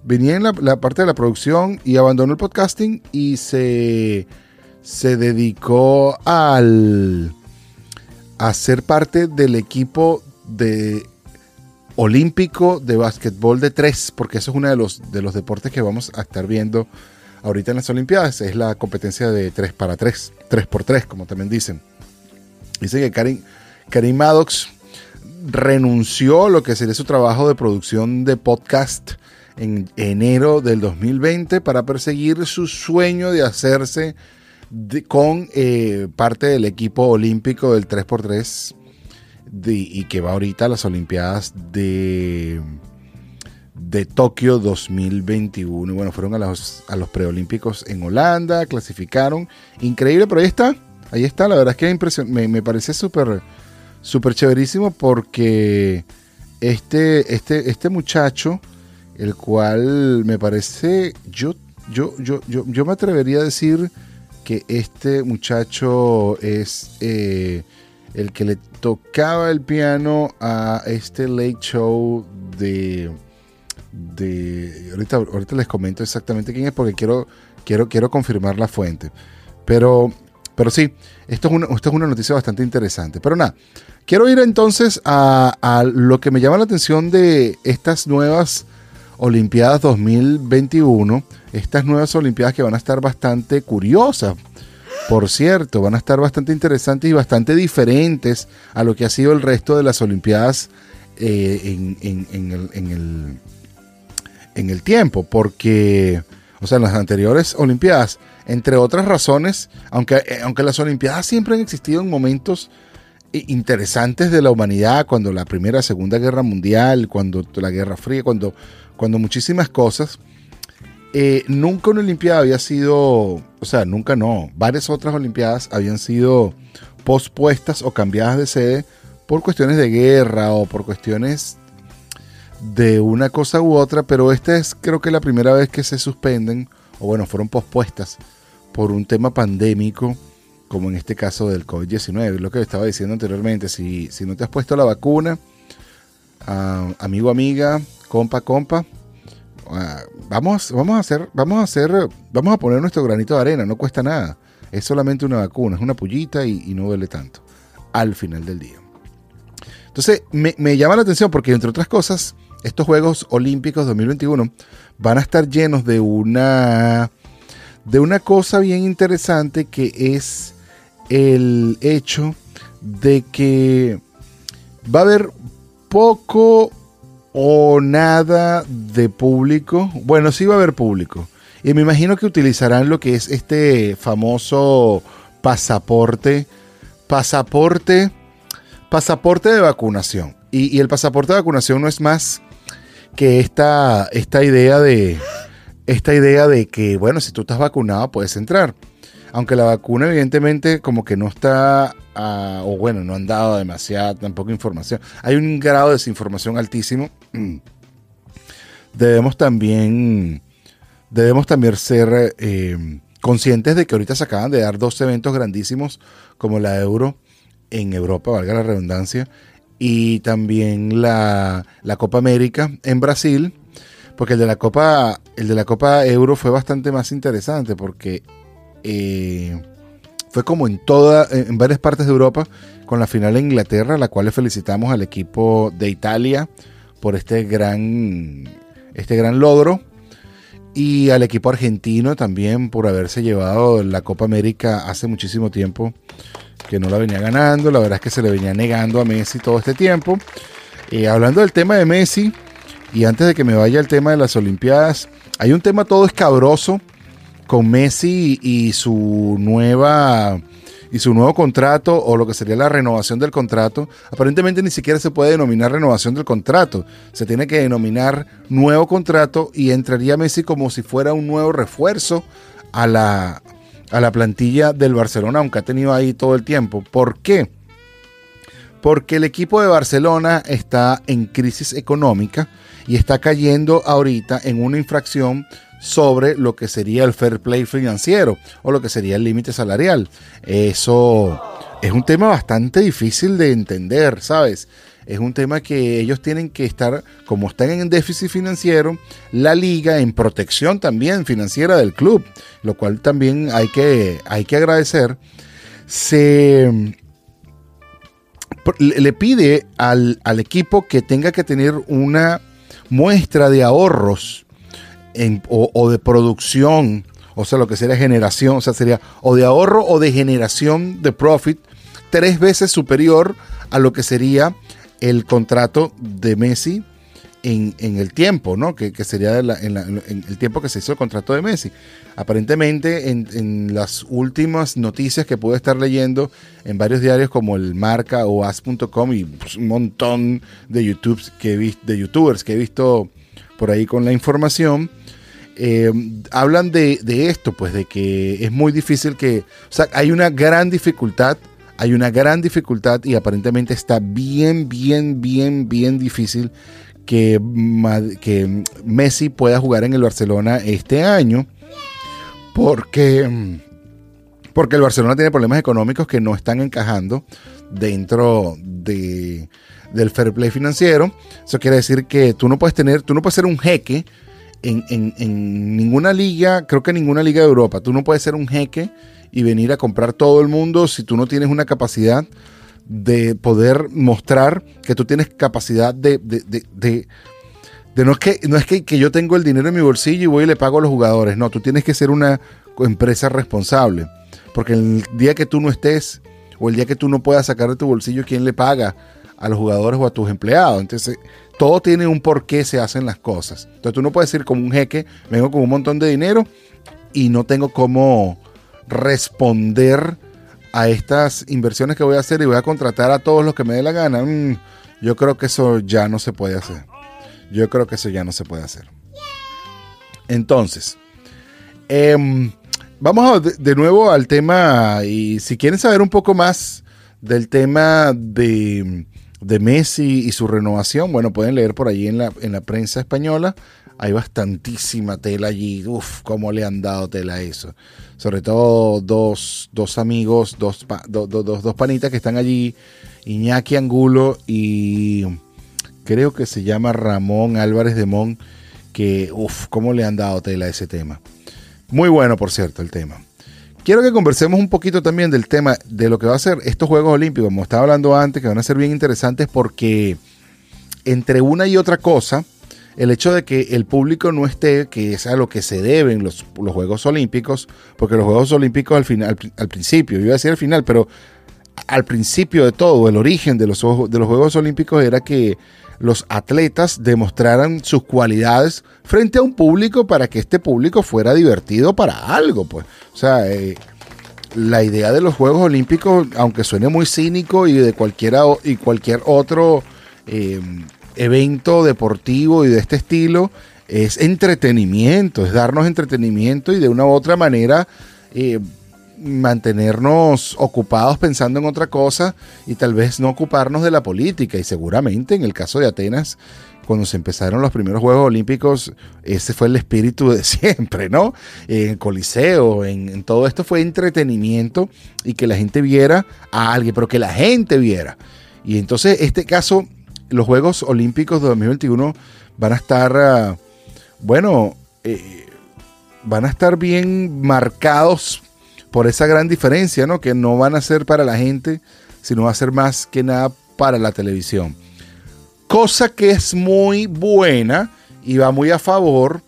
Venía en la, parte de la producción y abandonó el podcasting y se, se dedicó al, a ser parte del equipo de olímpico de básquetbol de tres, porque eso es uno de los, de los deportes que vamos a estar viendo ahorita en las Olimpiadas. Es la competencia de 3 para 3, 3 por 3, como también dicen. Dice que Karim, Karim Maddox renunció a lo que sería su trabajo de producción de podcast en enero del 2020 para perseguir su sueño de hacerse con eh, parte del equipo olímpico del 3x3 y que va ahorita a las Olimpiadas de, de Tokio 2021. Bueno, fueron a los, a los preolímpicos en Holanda, clasificaron. Increíble, pero ahí está ahí está, la verdad es que me, me parece súper chéverísimo porque este, este, este muchacho, el cual me parece, yo, yo, yo, yo, yo me atrevería a decir que este muchacho es eh, el que le tocaba el piano a este late show de... de ahorita, ahorita les comento exactamente quién es porque quiero, quiero, quiero confirmar la fuente. Pero pero sí, esto es, una, esto es una noticia bastante interesante. Pero nada, quiero ir entonces a, lo que me llama la atención de estas nuevas Olimpiadas 2021. Estas nuevas Olimpiadas que van a estar bastante curiosas. Por cierto, van a estar bastante interesantes y bastante diferentes a lo que ha sido el resto de las Olimpiadas eh, en, el, en el tiempo. Porque, o sea, en las anteriores Olimpiadas. Entre otras razones, aunque, eh, aunque las Olimpiadas siempre han existido en momentos eh, interesantes de la humanidad, cuando la Primera, Segunda Guerra Mundial, cuando la Guerra Fría, cuando, cuando muchísimas cosas, eh, nunca una Olimpiada había sido, o sea, nunca no, varias otras Olimpiadas habían sido pospuestas o cambiadas de sede por cuestiones de guerra o por cuestiones de una cosa u otra, pero esta es creo que la primera vez que se suspenden, o bueno, fueron pospuestas por un tema pandémico, como en este caso del COVID-19. Lo que estaba diciendo anteriormente, si, si no te has puesto la vacuna, uh, amigo, amiga, compa, compa, uh, vamos, vamos a hacer, vamos a hacer, vamos a poner nuestro granito de arena, no cuesta nada. Es solamente una vacuna, es una pullita y, no duele tanto al final del día. Entonces, me, llama la atención porque, entre otras cosas, estos Juegos Olímpicos 2021 van a estar llenos de una de una cosa bien interesante que es el hecho de que va a haber poco o nada de público. Bueno, sí va a haber público. Y me imagino que utilizarán lo que es este famoso pasaporte. Pasaporte. Pasaporte de vacunación. Y, el pasaporte de vacunación no es más que esta, esta idea de. Esta idea de que, bueno, si tú estás vacunado, puedes entrar. Aunque la vacuna, evidentemente, como que no está. O bueno, no han dado demasiada tampoco información. Hay un grado de desinformación altísimo. [CLEARS THROAT] Debemos también debemos también ser eh, conscientes de que ahorita se acaban de dar dos eventos grandísimos como la Euro en Europa, valga la redundancia, y también la, Copa América en Brasil, porque el de la Copa, el de la Copa Euro fue bastante más interesante porque eh, fue como en toda, en varias partes de Europa, con la final en Inglaterra, la cual le felicitamos al equipo de Italia por este gran, este gran logro y al equipo argentino también por haberse llevado la Copa América hace muchísimo tiempo que no la venía ganando. La verdad es que se le venía negando a Messi todo este tiempo. Eh, hablando del tema de Messi, y antes de que me vaya el tema de las Olimpiadas, hay un tema todo escabroso con Messi y su nueva y su nuevo contrato o lo que sería la renovación del contrato, aparentemente ni siquiera se puede denominar renovación del contrato, se tiene que denominar nuevo contrato y entraría Messi como si fuera un nuevo refuerzo a la, a la plantilla del Barcelona, aunque ha tenido ahí todo el tiempo. ¿Por qué? Porque el equipo de Barcelona está en crisis económica y está cayendo ahorita en una infracción sobre lo que sería el fair play financiero o lo que sería el límite salarial. Eso es un tema bastante difícil de entender, ¿sabes? Es un tema que ellos tienen que estar, como están en déficit financiero, la liga en protección también financiera del club, lo cual también hay que, hay que agradecer. Se le pide al, al equipo que tenga que tener una muestra de ahorros o, de producción, o sea, lo que sería generación, o sea, sería o de ahorro o de generación de profit tres veces superior a lo que sería el contrato de Messi en, el tiempo, ¿no? Que, sería en, el tiempo que se hizo el contrato de Messi. Aparentemente, en, las últimas noticias que pude estar leyendo en varios diarios como el Marca o As.com y pues, un montón de, YouTube que he de YouTubers que he visto por ahí con la información, eh, hablan de, esto, pues de que es muy difícil que, o sea, hay una gran dificultad, hay una gran dificultad y aparentemente está bien, bien, bien, bien difícil que, Messi pueda jugar en el Barcelona este año, porque, porque el Barcelona tiene problemas económicos que no están encajando dentro de, del fair play financiero. Eso quiere decir que tú no puedes tener, tú no puedes ser un jeque en, ninguna liga, creo que en ninguna liga de Europa, tú no puedes ser un jeque y venir a comprar todo el mundo si tú no tienes una capacidad de poder mostrar que tú tienes capacidad de, de, no es, que, no es que, que, yo tengo el dinero en mi bolsillo y voy y le pago a los jugadores, no, tú tienes que ser una empresa responsable, porque el día que tú no estés o el día que tú no puedas sacar de tu bolsillo, ¿quién le paga a los jugadores o a tus empleados? Entonces, todo tiene un por qué se hacen las cosas. Entonces tú no puedes decir como un jeque, vengo con un montón de dinero y no tengo cómo responder a estas inversiones que voy a hacer y voy a contratar a todos los que me dé la gana. Mm, yo creo que eso ya no se puede hacer. Yo creo que eso ya no se puede hacer. Entonces, em, vamos de nuevo al tema y si quieren saber un poco más del tema de de Messi y su renovación, bueno, pueden leer por allí en la, en la prensa española. Hay bastantísima tela allí. Uf, cómo le han dado tela a eso. Sobre todo dos, dos amigos, dos, dos, dos panitas que están allí. Iñaki Angulo y creo que se llama Ramón Álvarez de Mon. Que, uf, cómo le han dado tela a ese tema. Muy bueno, por cierto, el tema quiero que conversemos un poquito también del tema de lo que va a ser estos Juegos Olímpicos, como estaba hablando antes, que van a ser bien interesantes porque entre una y otra cosa, el hecho de que el público no esté, que es a lo que se deben los, Juegos Olímpicos, porque los Juegos Olímpicos al, final, al, principio, yo iba a decir al final, pero al principio de todo, el origen de los, de los Juegos Olímpicos era que los atletas demostraran sus cualidades frente a un público para que este público fuera divertido para algo, pues. O sea, eh, la idea de los Juegos Olímpicos, aunque suene muy cínico y de cualquiera y cualquier otro eh, evento deportivo y de este estilo, es entretenimiento, es darnos entretenimiento y de una u otra manera eh, mantenernos ocupados pensando en otra cosa y tal vez no ocuparnos de la política. Y seguramente en el caso de Atenas, cuando se empezaron los primeros Juegos Olímpicos, ese fue el espíritu de [LAUGHS] siempre, ¿no? En Coliseo, en, todo esto fue entretenimiento y que la gente viera a alguien, pero que la gente viera. Y entonces, este caso, los Juegos Olímpicos de 2021 van a estar, ah, bueno, eh, van a estar bien marcados por esa gran diferencia, ¿no? Que no van a ser para la gente, sino va a ser más que nada para la televisión. Cosa que es muy buena y va muy a favor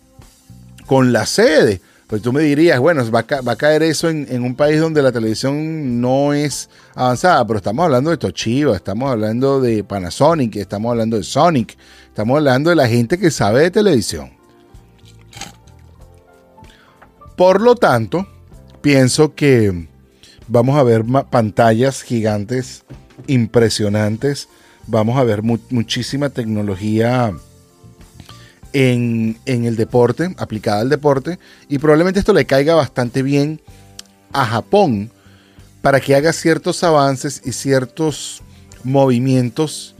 con la sede. Pues tú me dirías, bueno, va a, caer eso en, un país donde la televisión no es avanzada, pero estamos hablando de Toshiba, estamos hablando de Panasonic, estamos hablando de Sonic, estamos hablando de la gente que sabe de televisión. Por lo tanto, pienso que vamos a ver pantallas gigantes impresionantes, vamos a ver muchísima tecnología en, el deporte, aplicada al deporte, y probablemente esto le caiga bastante bien a Japón para que haga ciertos avances y ciertos movimientos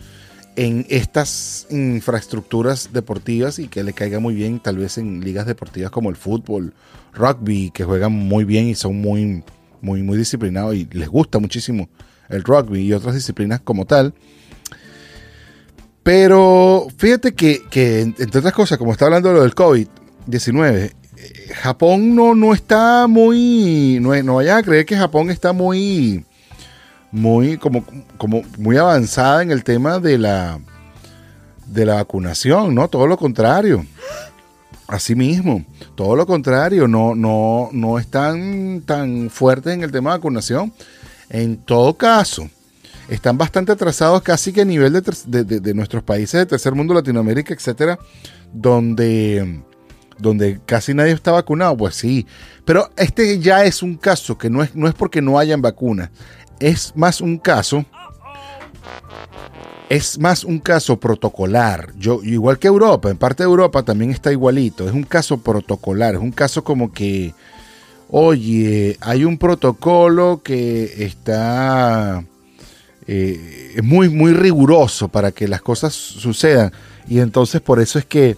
en estas infraestructuras deportivas y que le caiga muy bien tal vez en ligas deportivas como el fútbol rugby, que juegan muy bien y son muy, muy, muy disciplinados y les gusta muchísimo el rugby y otras disciplinas como tal. Pero fíjate que, entre otras cosas, como está hablando de lo del COVID-19, eh, Japón no, no está muy. No, no vayan a creer que Japón está muy. Muy, como, como muy avanzada en el tema de la, de la vacunación, ¿no? Todo lo contrario. Así mismo, todo lo contrario, no, no, no están tan fuertes en el tema de vacunación. En todo caso, están bastante atrasados casi que a nivel de, nuestros países de tercer mundo, Latinoamérica, etcétera, donde, donde casi nadie está vacunado. Pues sí, pero este ya es un caso que no es, no es porque no hayan vacunas, es más un caso es más un caso protocolar. Yo, igual que Europa, en parte de Europa también está igualito. Es un caso protocolar, es un caso como que, oye, hay un protocolo que está eh, muy, muy riguroso para que las cosas sucedan. Y entonces por eso es que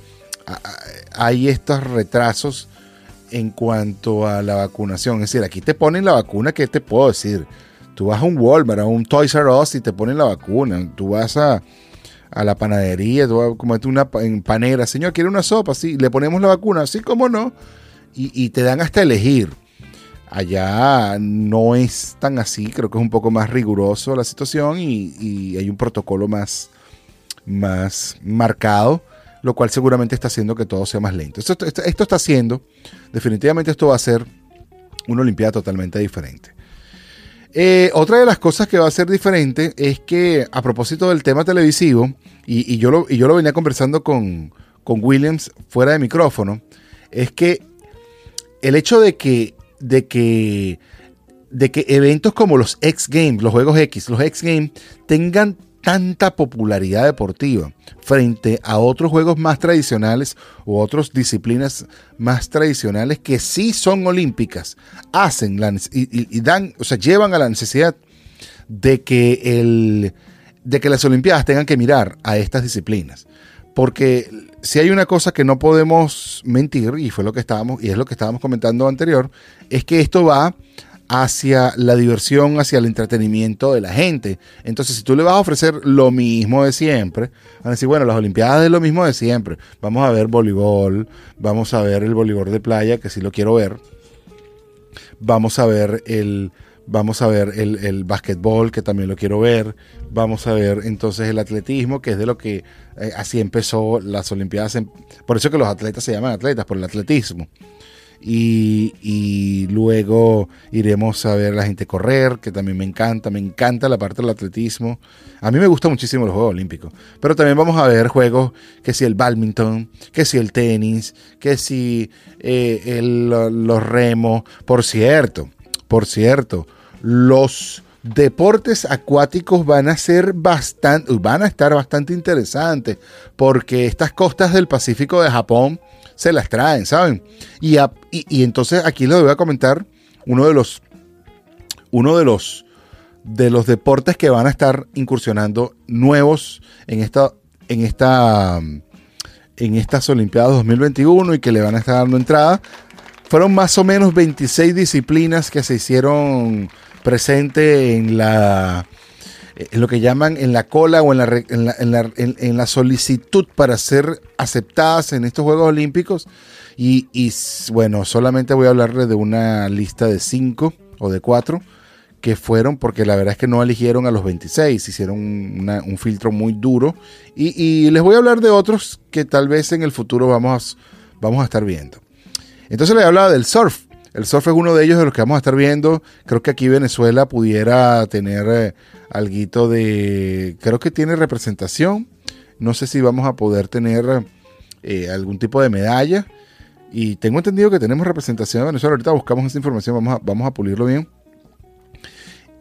hay estos retrasos en cuanto a la vacunación. Es decir, aquí te ponen la vacuna, ¿qué te puedo decir? Tú vas a un Walmart, a un Toys R Us y te ponen la vacuna. Tú vas a, la panadería, tú vas a una panera. Señor, ¿quiere una sopa? Sí, le ponemos la vacuna. Así como no. Y, te dan hasta elegir. Allá no es tan así, creo que es un poco más riguroso la situación y, hay un protocolo más, más marcado, lo cual seguramente está haciendo que todo sea más lento. Esto, está haciendo, definitivamente esto va a ser una Olimpiada totalmente diferente. Eh, otra de las cosas que va a ser diferente es que, a propósito del tema televisivo, y, yo, lo, y yo lo venía conversando con, Williams fuera de micrófono, es que el hecho de que, de que, de que eventos como los X Games, los Juegos X, los X Games, tengan tanta popularidad deportiva frente a otros juegos más tradicionales o otras disciplinas más tradicionales que sí son olímpicas, hacen la, y, dan, o sea, llevan a la necesidad de que, el, de que las Olimpiadas tengan que mirar a estas disciplinas. Porque si hay una cosa que no podemos mentir, y fue lo que estábamos, y es lo que estábamos comentando anterior, es que esto va hacia la diversión, hacia el entretenimiento de la gente. Entonces, si tú le vas a ofrecer lo mismo de siempre, van a decir, bueno, las Olimpiadas es lo mismo de siempre. Vamos a ver voleibol, vamos a ver el voleibol de playa, que sí lo quiero ver. Vamos a ver el, vamos a ver el, el básquetbol, que también lo quiero ver. Vamos a ver entonces el atletismo, que es de lo que eh, así empezó las Olimpiadas. por eso que los atletas se llaman atletas, por el atletismo. Y, luego iremos a ver a la gente correr, que también me encanta, me encanta la parte del atletismo. A mí me gusta muchísimo los Juegos Olímpicos, pero también vamos a ver juegos que si el badminton, que si el tenis, que si eh, los remos. Por cierto, por cierto, los deportes acuáticos van a ser bastante, van a estar bastante interesantes, porque estas costas del Pacífico de Japón se las traen, ¿saben? Y, y, entonces aquí les voy a comentar uno de los, uno de los, de los deportes que van a estar incursionando nuevos en esta, en esta, en estas Olimpiadas 2021 y que le van a estar dando entrada. Fueron más o menos 26 disciplinas que se hicieron presente en la lo que llaman en la cola o en la, en la, en la, solicitud para ser aceptadas en estos Juegos Olímpicos. Y, bueno, solamente voy a hablarles de una lista de cinco o de cuatro que fueron, porque la verdad es que no eligieron a los 26, hicieron un filtro muy duro. Y, les voy a hablar de otros que tal vez en el futuro vamos, vamos a estar viendo. Entonces les hablaba del surf. El surf es uno de ellos de los que vamos a estar viendo. Creo que aquí Venezuela pudiera tener eh, algo de... Creo que tiene representación. No sé si vamos a poder tener eh, algún tipo de medalla. Y tengo entendido que tenemos representación de Venezuela. Ahorita buscamos esa información, vamos a, vamos a pulirlo bien.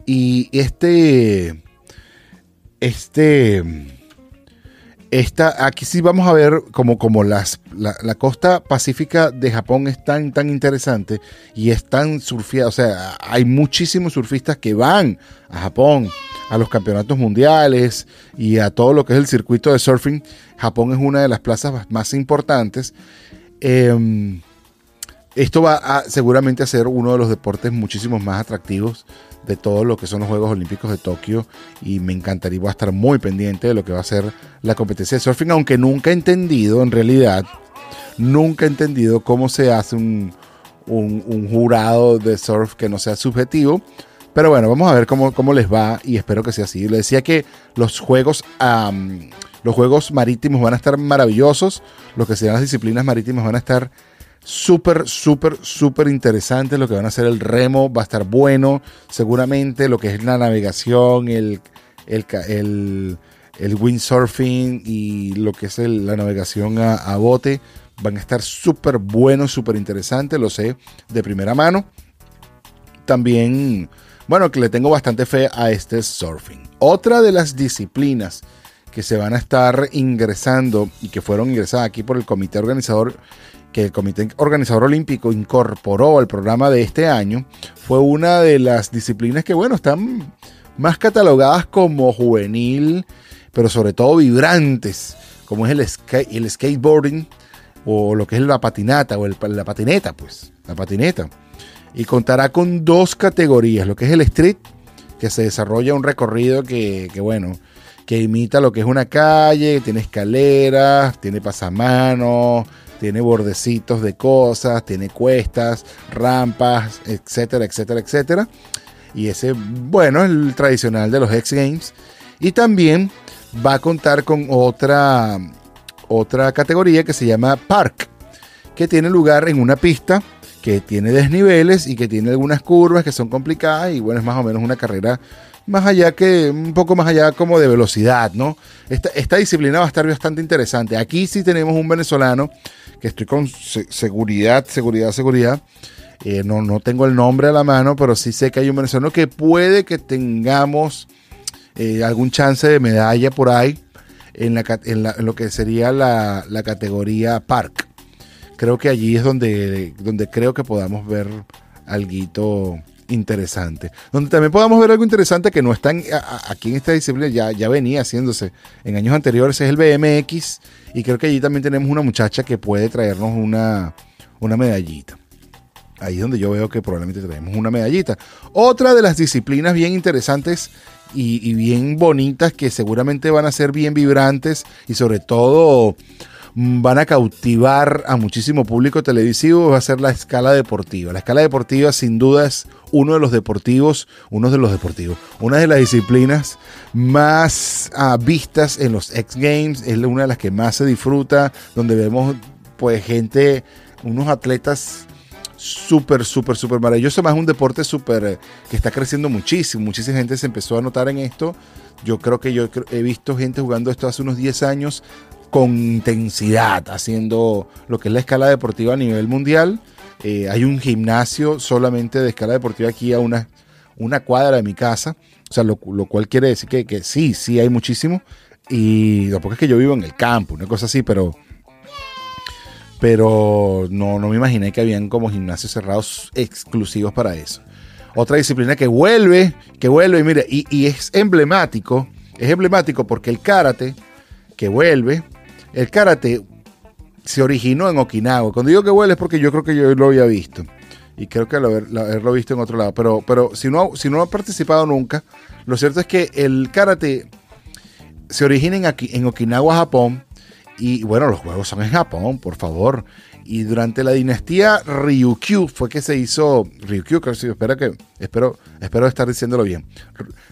Y este... Este esta, aquí sí vamos a ver como, como las, la, costa pacífica de Japón es tan, tan interesante y es tan surfeada. O sea, hay muchísimos surfistas que van a Japón, a los campeonatos mundiales y a todo lo que es el circuito de surfing. Japón es una de las plazas más importantes. Em, esto va a seguramente a ser uno de los deportes muchísimo más atractivos de todo lo que son los Juegos Olímpicos de Tokio y me encantaría, voy a estar muy pendiente de lo que va a ser la competencia de surfing, aunque nunca he entendido en realidad, nunca he entendido cómo se hace un, jurado de surf que no sea subjetivo. Pero bueno, vamos a ver cómo, cómo les va y espero que sea así. Le decía que los juegos, los juegos marítimos van a estar maravillosos, lo que sean las disciplinas marítimas van a estar súper, súper, súper interesante lo que van a hacer el remo, va a estar bueno, seguramente lo que es la navegación, el, el, el, windsurfing y lo que es la navegación a, bote, van a estar súper buenos, súper interesantes, lo sé de primera mano. También, bueno, que le tengo bastante fe a este surfing. Otra de las disciplinas que se van a estar ingresando y que fueron ingresadas aquí por el comité organizador que el Comité Organizador Olímpico incorporó al programa de este año fue una de las disciplinas que, bueno, están más catalogadas como juvenil, pero sobre todo vibrantes, como es el, el skateboarding o lo que es la patinata o la patineta, pues, la patineta. Y contará con dos categorías, lo que es el street, que se desarrolla un recorrido que, que bueno, que imita lo que es una calle, tiene escaleras, tiene pasamanos, tiene bordecitos de cosas, tiene cuestas, rampas, etcétera, etcétera, etcétera. Y ese, bueno, es el tradicional de los X Games. Y también va a contar con otra, otra categoría que se llama Park, que tiene lugar en una pista que tiene desniveles y que tiene algunas curvas que son complicadas y bueno, es más o menos una carrera más allá que, un poco más allá como de velocidad, ¿no? Esta, esta disciplina va a estar bastante interesante. Aquí sí tenemos un venezolano que estoy con seguridad, seguridad, seguridad. Eh, no, no tengo el nombre a la mano, pero sí sé que hay un venezolano que puede que tengamos eh, algún chance de medalla por ahí en, la, en, lo que sería la, la, categoría Park. Creo que allí es donde, donde creo que podamos ver algo interesante. Donde también podamos ver algo interesante que no está aquí en esta disciplina, ya, ya venía haciéndose en años anteriores, es el BMX y creo que allí también tenemos una muchacha que puede traernos una, una medallita. Ahí es donde yo veo que probablemente traemos una medallita. Otra de las disciplinas bien interesantes y, bien bonitas que seguramente van a ser bien vibrantes y sobre todo van a cautivar a muchísimo público televisivo va a ser la escala deportiva. La escala deportiva sin duda es uno de los deportivos, uno de los deportivos, una de las disciplinas más ah, vistas en los X Games, es una de las que más se disfruta, donde vemos pues gente, unos atletas súper, súper, súper maravilloso. Más un deporte súper eh, que está creciendo muchísimo. Muchísima gente se empezó a notar en esto. Yo creo que yo he visto gente jugando esto hace unos 10 años con intensidad, haciendo lo que es la escala deportiva a nivel mundial. Eh, hay un gimnasio solamente de escala deportiva aquí a una, una cuadra de mi casa. O sea, lo, cual quiere decir que, que, sí, sí hay muchísimo. Y porque es que yo vivo en el campo, una cosa así, pero pero no, no me imaginé que habían como gimnasios cerrados exclusivos para eso. Otra disciplina que vuelve, que vuelve, y mire, y, es emblemático, es emblemático porque el karate que vuelve, el karate se originó en Okinawa. Cuando digo que vuelve es porque yo creo que yo lo había visto. Y creo que lo, haberlo visto en otro lado. Pero, pero si, no, si no ha participado nunca, lo cierto es que el karate se origina en, en Okinawa, Japón, y bueno, los juegos son en Japón, por favor. Y durante la dinastía Ryukyu fue que se hizo. Ryukyu, creo que espero, que, espero, espero estar diciéndolo bien.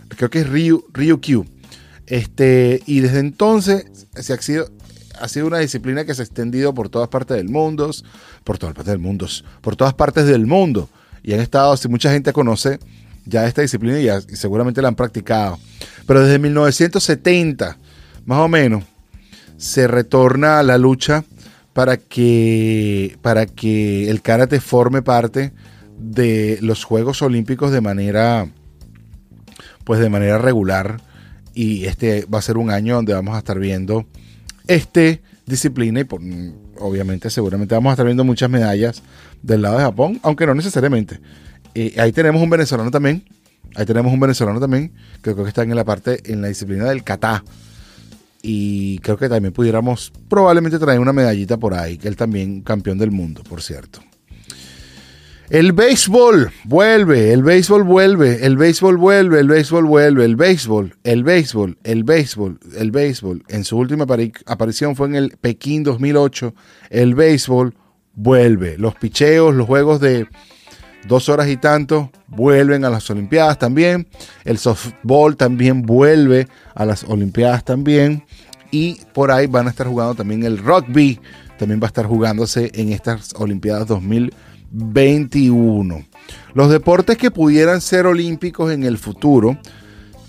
Creo que es Ryu, Ryukyu. Este, y desde entonces se ha sido, ha sido una disciplina que se ha extendido por todas partes del mundo. Por todas partes del mundo. Por todas partes del mundo. Y han estado, si mucha gente conoce ya esta disciplina y, seguramente la han practicado. Pero desde 1970, más o menos, se retorna la lucha para que, para que el karate forme parte de los Juegos Olímpicos de manera, pues de manera regular. Y este va a ser un año donde vamos a estar viendo este disciplina y obviamente seguramente vamos a estar viendo muchas medallas del lado de Japón, aunque no necesariamente. Ahí tenemos un venezolano también, ahí tenemos un venezolano también, que creo que está en la parte, en la disciplina del kata, y creo que también pudiéramos probablemente traer una medallita por ahí, que él también campeón del mundo, por cierto. El béisbol vuelve, el béisbol vuelve, el béisbol vuelve, el béisbol vuelve, el béisbol, el béisbol, el béisbol, el béisbol. En su última aparición fue en el Pekín 2008. El béisbol vuelve. Los picheos, los juegos de dos horas y tanto vuelven a las Olimpiadas también. El softball también vuelve a las Olimpiadas también. Y por ahí van a estar jugando también el rugby. También va a estar jugándose en estas Olimpiadas 2021. Los deportes que pudieran ser olímpicos en el futuro,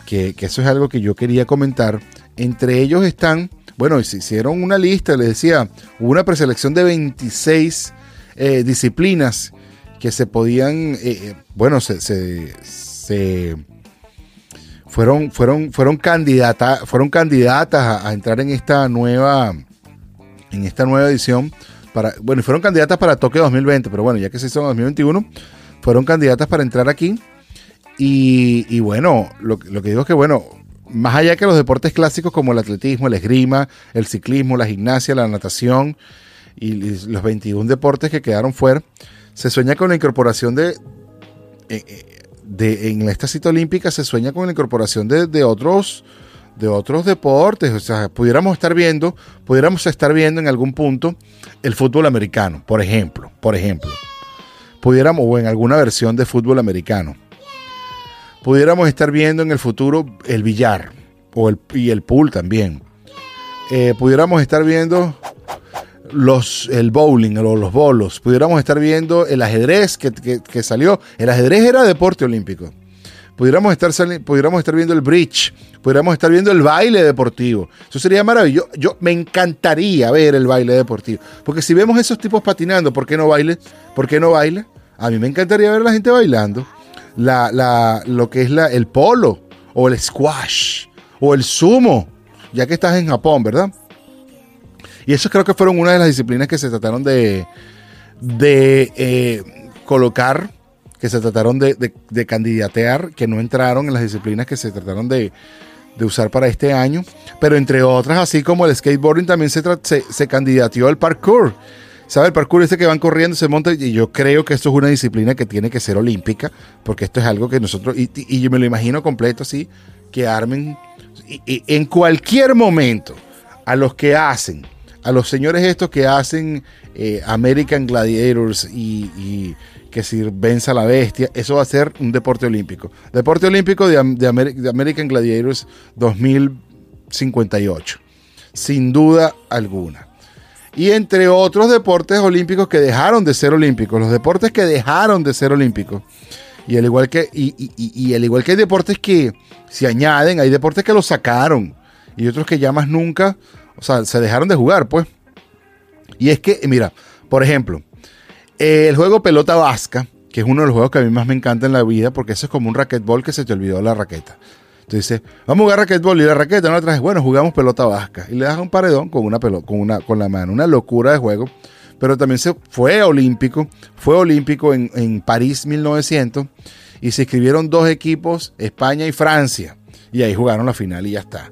que, eso es algo que yo quería comentar, entre ellos están, bueno, se hicieron una lista, les decía, hubo una preselección de 26 eh, disciplinas que se podían, eh, eh, bueno, se, fueron, fueron, fueron, candidatas, fueron candidatas a, entrar en esta nueva, en esta nueva edición. Para, bueno, fueron candidatas para Tokio 2020, pero bueno, ya que se hizo en 2021, fueron candidatas para entrar aquí. Y, bueno, lo, que digo es que, bueno, más allá que los deportes clásicos como el atletismo, el esgrima, el ciclismo, la gimnasia, la natación y los 21 deportes que quedaron fuera, se sueña con la incorporación de, eh, eh, de en esta cita olímpica se sueña con la incorporación de, otros de otros deportes, o sea, pudiéramos estar viendo, pudiéramos estar viendo en algún punto el fútbol americano, por ejemplo, por ejemplo. Pudiéramos o en alguna versión de fútbol americano. Pudiéramos estar viendo en el futuro el billar o el, y el pool también. Eh, pudiéramos estar viendo los, el bowling o los bolos, pudiéramos estar viendo el ajedrez que, salió. El ajedrez era deporte olímpico. Pudiéramos estar, pudiéramos estar viendo el bridge, pudiéramos estar viendo el baile deportivo. Eso sería maravilloso. Yo me encantaría ver el baile deportivo. Porque si vemos esos tipos patinando, ¿por qué no baile? ¿Por qué no baile? A mí me encantaría ver a la gente bailando. La, la, lo que es la, el polo, o el squash, o el sumo, ya que estás en Japón, ¿verdad? Y eso creo que fueron una de las disciplinas que se trataron de, de eh, colocar, que se trataron de, de, candidatear, que no entraron en las disciplinas que se trataron de, usar para este año. Pero entre otras, así como el skateboarding, también se, se, se candidateó el parkour. ¿Sabe? El parkour este que van corriendo, se monta, y yo creo que esto es una disciplina que tiene que ser olímpica, porque esto es algo que nosotros, y, y yo me lo imagino completo así, que armen en cualquier momento a los que hacen a los señores estos que hacen eh, American Gladiators y, que si venza la bestia, eso va a ser un deporte olímpico. Deporte olímpico de, American Gladiators 2058, sin duda alguna. y entre otros deportes olímpicos que dejaron de ser olímpicos, los deportes que dejaron de ser olímpicos. Y al igual que, y, al igual que hay deportes que se añaden, hay deportes que los sacaron y otros que ya más nunca, o sea, se dejaron de jugar, pues. Y es que, mira, por ejemplo, el juego pelota vasca, que es uno de los juegos que a mí más me encanta en la vida, porque eso es como un racquetball que se te olvidó la raqueta. Entonces dice, vamos a jugar racquetball y la raqueta no la traes. Bueno, jugamos pelota vasca. Y le das un paredón con una pelota, con una, con la mano. Una locura de juego. Pero también se fue olímpico. Fue olímpico en, en París 1900. Y se inscribieron dos equipos, España y Francia. Y ahí jugaron la final y ya está.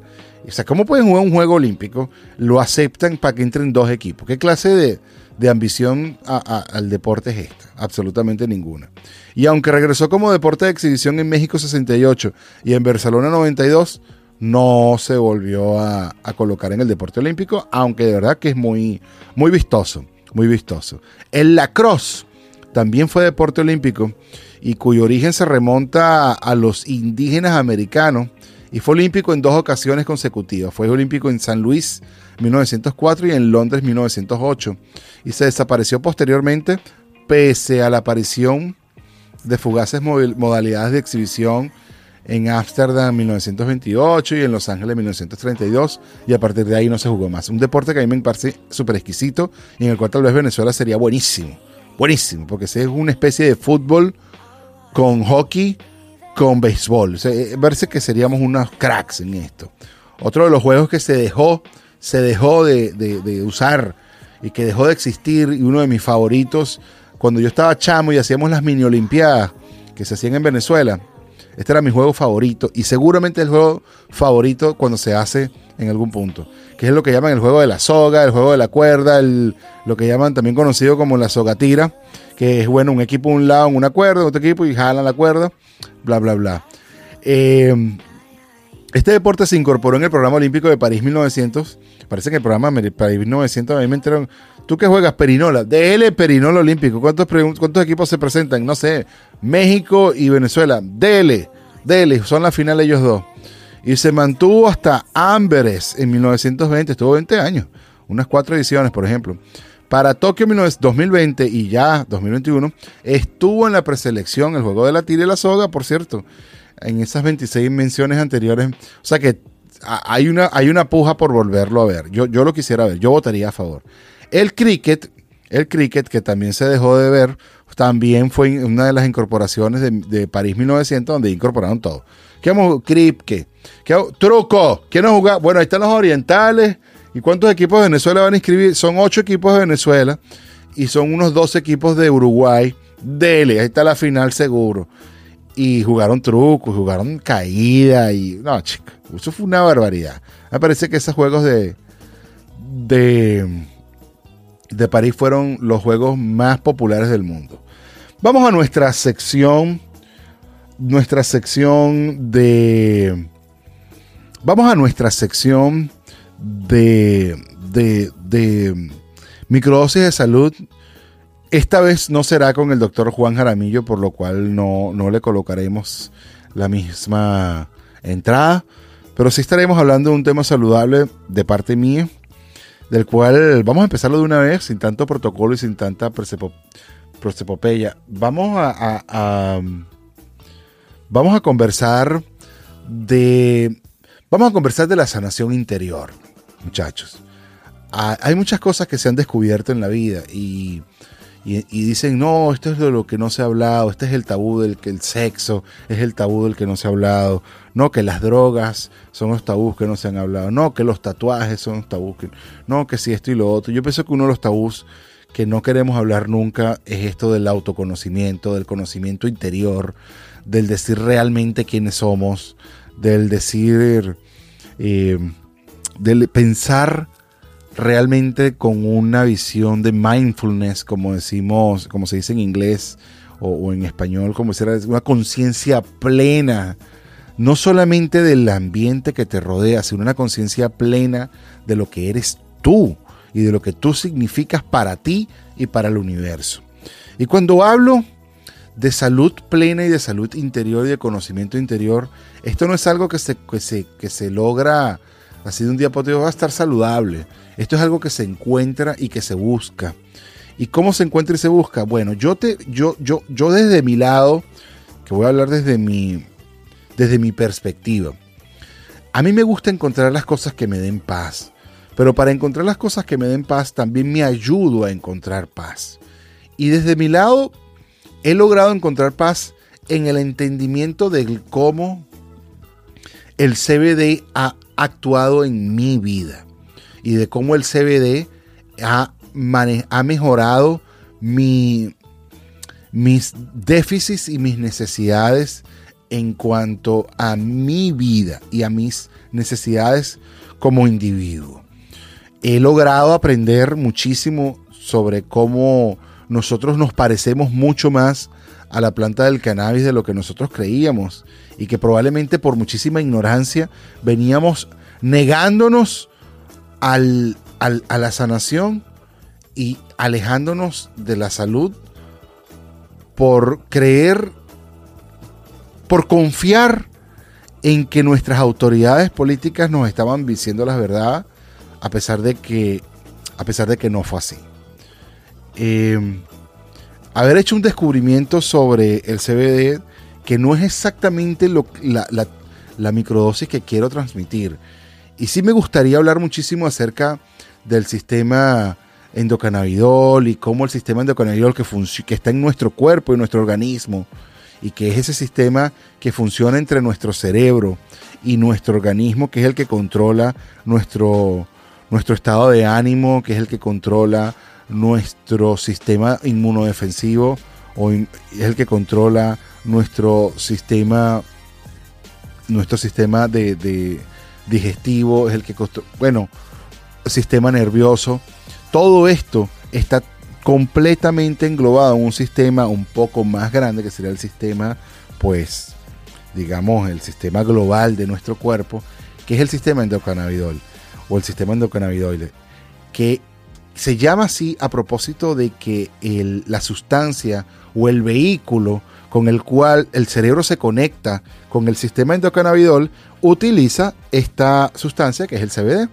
O sea, ¿cómo pueden jugar un juego olímpico? Lo aceptan para que entren dos equipos. ¿Qué clase de, de ambición al deporte es esta? Absolutamente ninguna. Y aunque regresó como deporte de exhibición en México 68 y en Barcelona 92, no se volvió a, colocar en el deporte olímpico, aunque de verdad que es muy, muy vistoso, muy vistoso. El lacrosse también fue deporte olímpico y cuyo origen se remonta a los indígenas americanos y fue olímpico en dos ocasiones consecutivas. Fue olímpico en San Luis 1904 y en Londres 1908 y se desapareció posteriormente pese a la aparición de fugaces modalidades de exhibición en Ámsterdam 1928 y en Los Ángeles 1932 y a partir de ahí no se jugó más. Un deporte que a mí me parece súper exquisito y en el cual tal Venezuela sería buenísimo, buenísimo, porque es una especie de fútbol con hockey, con béisbol. O eh, verse que seríamos unos cracks en esto. Otro de los juegos que se dejó, se dejó de, usar y que dejó de existir y uno de mis favoritos cuando yo estaba chamo y hacíamos las mini olimpiadas que se hacían en Venezuela, este era mi juego favorito y seguramente el juego favorito cuando se hace en algún punto, que es lo que llaman el juego de la soga, el juego de la cuerda, lo que llaman también conocido como la sogatira, que es bueno, un equipo un lado en una cuerda, otro equipo y jalan la cuerda, bla, bla, bla. Eh, este deporte se incorporó en el programa olímpico de París 1900. Parece que el programa de París 1900 a mí me enteraron ¿Tú qué juegas? Perinola. DL Perinola Olímpico. ¿Cuántos, ¿Cuántos equipos se presentan? No sé. México y Venezuela. DL. DL. Son la final ellos dos. Y se mantuvo hasta Amberes en 1920. Estuvo 20 años. Unas cuatro ediciones, por ejemplo. Para Tokio 2020 y ya 2021, estuvo en la preselección el juego de la tira y la soga, por cierto, en esas 26 menciones anteriores. O sea que hay una, hay una puja por volverlo a ver. Yo, yo lo quisiera ver, yo votaría a favor. El cricket, el cricket que también se dejó de ver, también fue una de las incorporaciones de, París 1900 donde incorporaron todo. ¿Qué vamos? ¿Qué, truco. ¿Quién juega? Bueno, ahí están los orientales. ¿Y cuántos equipos de Venezuela van a inscribir? Son ocho equipos de Venezuela y son unos dos equipos de Uruguay. Dele, ahí está la final seguro. Y jugaron trucos, jugaron caída y... No, chicos, eso fue una barbaridad. Me parece que esos juegos de... de de París fueron los juegos más populares del mundo. Vamos a nuestra sección, nuestra sección de... Vamos a nuestra sección de, de, de microdosis de salud. Esta vez no será con el doctor Juan Jaramillo, por lo cual no, no le colocaremos la misma entrada, pero sí estaremos hablando de un tema saludable de parte mía del cual vamos a empezarlo de una vez, sin tanto protocolo y sin tanta prosepopeya. Vamos a, vamos a conversar de vamos a conversar de la sanación interior, muchachos. Ah, hay muchas cosas que se han descubierto en la vida y y, dicen, no, esto es de lo que no se ha hablado, este es el tabú del que el sexo es el tabú del que no se ha hablado, no, que las drogas son los tabús que no se han hablado, no, que los tatuajes son los tabús, que, no, que si esto y lo otro. Yo pienso que uno de los tabús que no queremos hablar nunca es esto del autoconocimiento, del conocimiento interior, del decir realmente quiénes somos, del decir, eh, del pensar realmente con una visión de mindfulness, como decimos, como se dice en inglés o, en español, como si una conciencia plena, no solamente del ambiente que te rodea, sino una conciencia plena de lo que eres tú y de lo que tú significas para ti y para el universo. Y cuando hablo de salud plena y de salud interior y de conocimiento interior, esto no es algo que se, que se, que se logra así de un día para otro va a estar saludable. Esto es algo que se encuentra y que se busca. ¿Y cómo se encuentra y se busca? Bueno, yo, te, yo, yo, yo desde mi lado, que voy a hablar desde mi, desde mi perspectiva, a mí me gusta encontrar las cosas que me den paz. Pero para encontrar las cosas que me den paz, también me ayudo a encontrar paz. Y desde mi lado, he logrado encontrar paz en el entendimiento de cómo el CBD ha actuado en mi vida y de cómo el CBD ha, ha mejorado mi, mis déficits y mis necesidades en cuanto a mi vida y a mis necesidades como individuo. He logrado aprender muchísimo sobre cómo nosotros nos parecemos mucho más a la planta del cannabis de lo que nosotros creíamos y que probablemente por muchísima ignorancia veníamos negándonos a la sanación y alejándonos de la salud por creer, por confiar en que nuestras autoridades políticas nos estaban diciendo la verdad a pesar de que, a pesar de que no fue así. Eh, haber hecho un descubrimiento sobre el CBD que no es exactamente la, microdosis que quiero transmitir. Y sí me gustaría hablar muchísimo acerca del sistema endocannabidol y cómo el sistema endocannabidol que, que está en nuestro cuerpo y nuestro organismo y que es ese sistema que funciona entre nuestro cerebro y nuestro organismo, que es el que controla nuestro, nuestro estado de ánimo, que es el que controla nuestro sistema inmunodefensivo o es el que controla nuestro sistema nuestro sistema de, digestivo es el que bueno sistema nervioso. Todo esto está completamente englobado en un sistema un poco más grande que sería el sistema pues digamos el sistema global de nuestro cuerpo que es el sistema endocannabidol o el sistema endocannabinoide que se llama así a propósito de que la sustancia o el vehículo con el cual el cerebro se conecta con el sistema endocannabidol utiliza esta sustancia que es el CBD,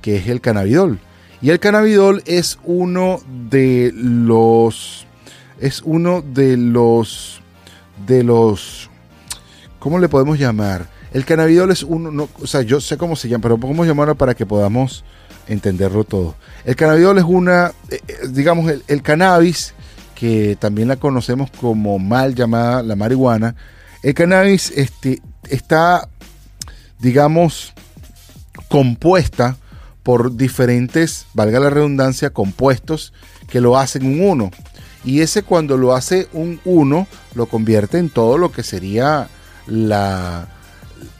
que es el cannabidol. Y el cannabidol es uno de los es uno de los de los ¿cómo le podemos llamar? El cannabidol es uno, o sea, yo sé cómo se llama, pero podemos llamarlo para que podamos entenderlo todo. El cannabidol es una, eh, eh, digamos, el, cannabis, que también la conocemos como mal llamada la marihuana. El cannabis este, está, digamos, compuesta por diferentes, valga la redundancia, compuestos que lo hacen un uno. Y ese cuando lo hace un uno, lo convierte en todo lo que sería la,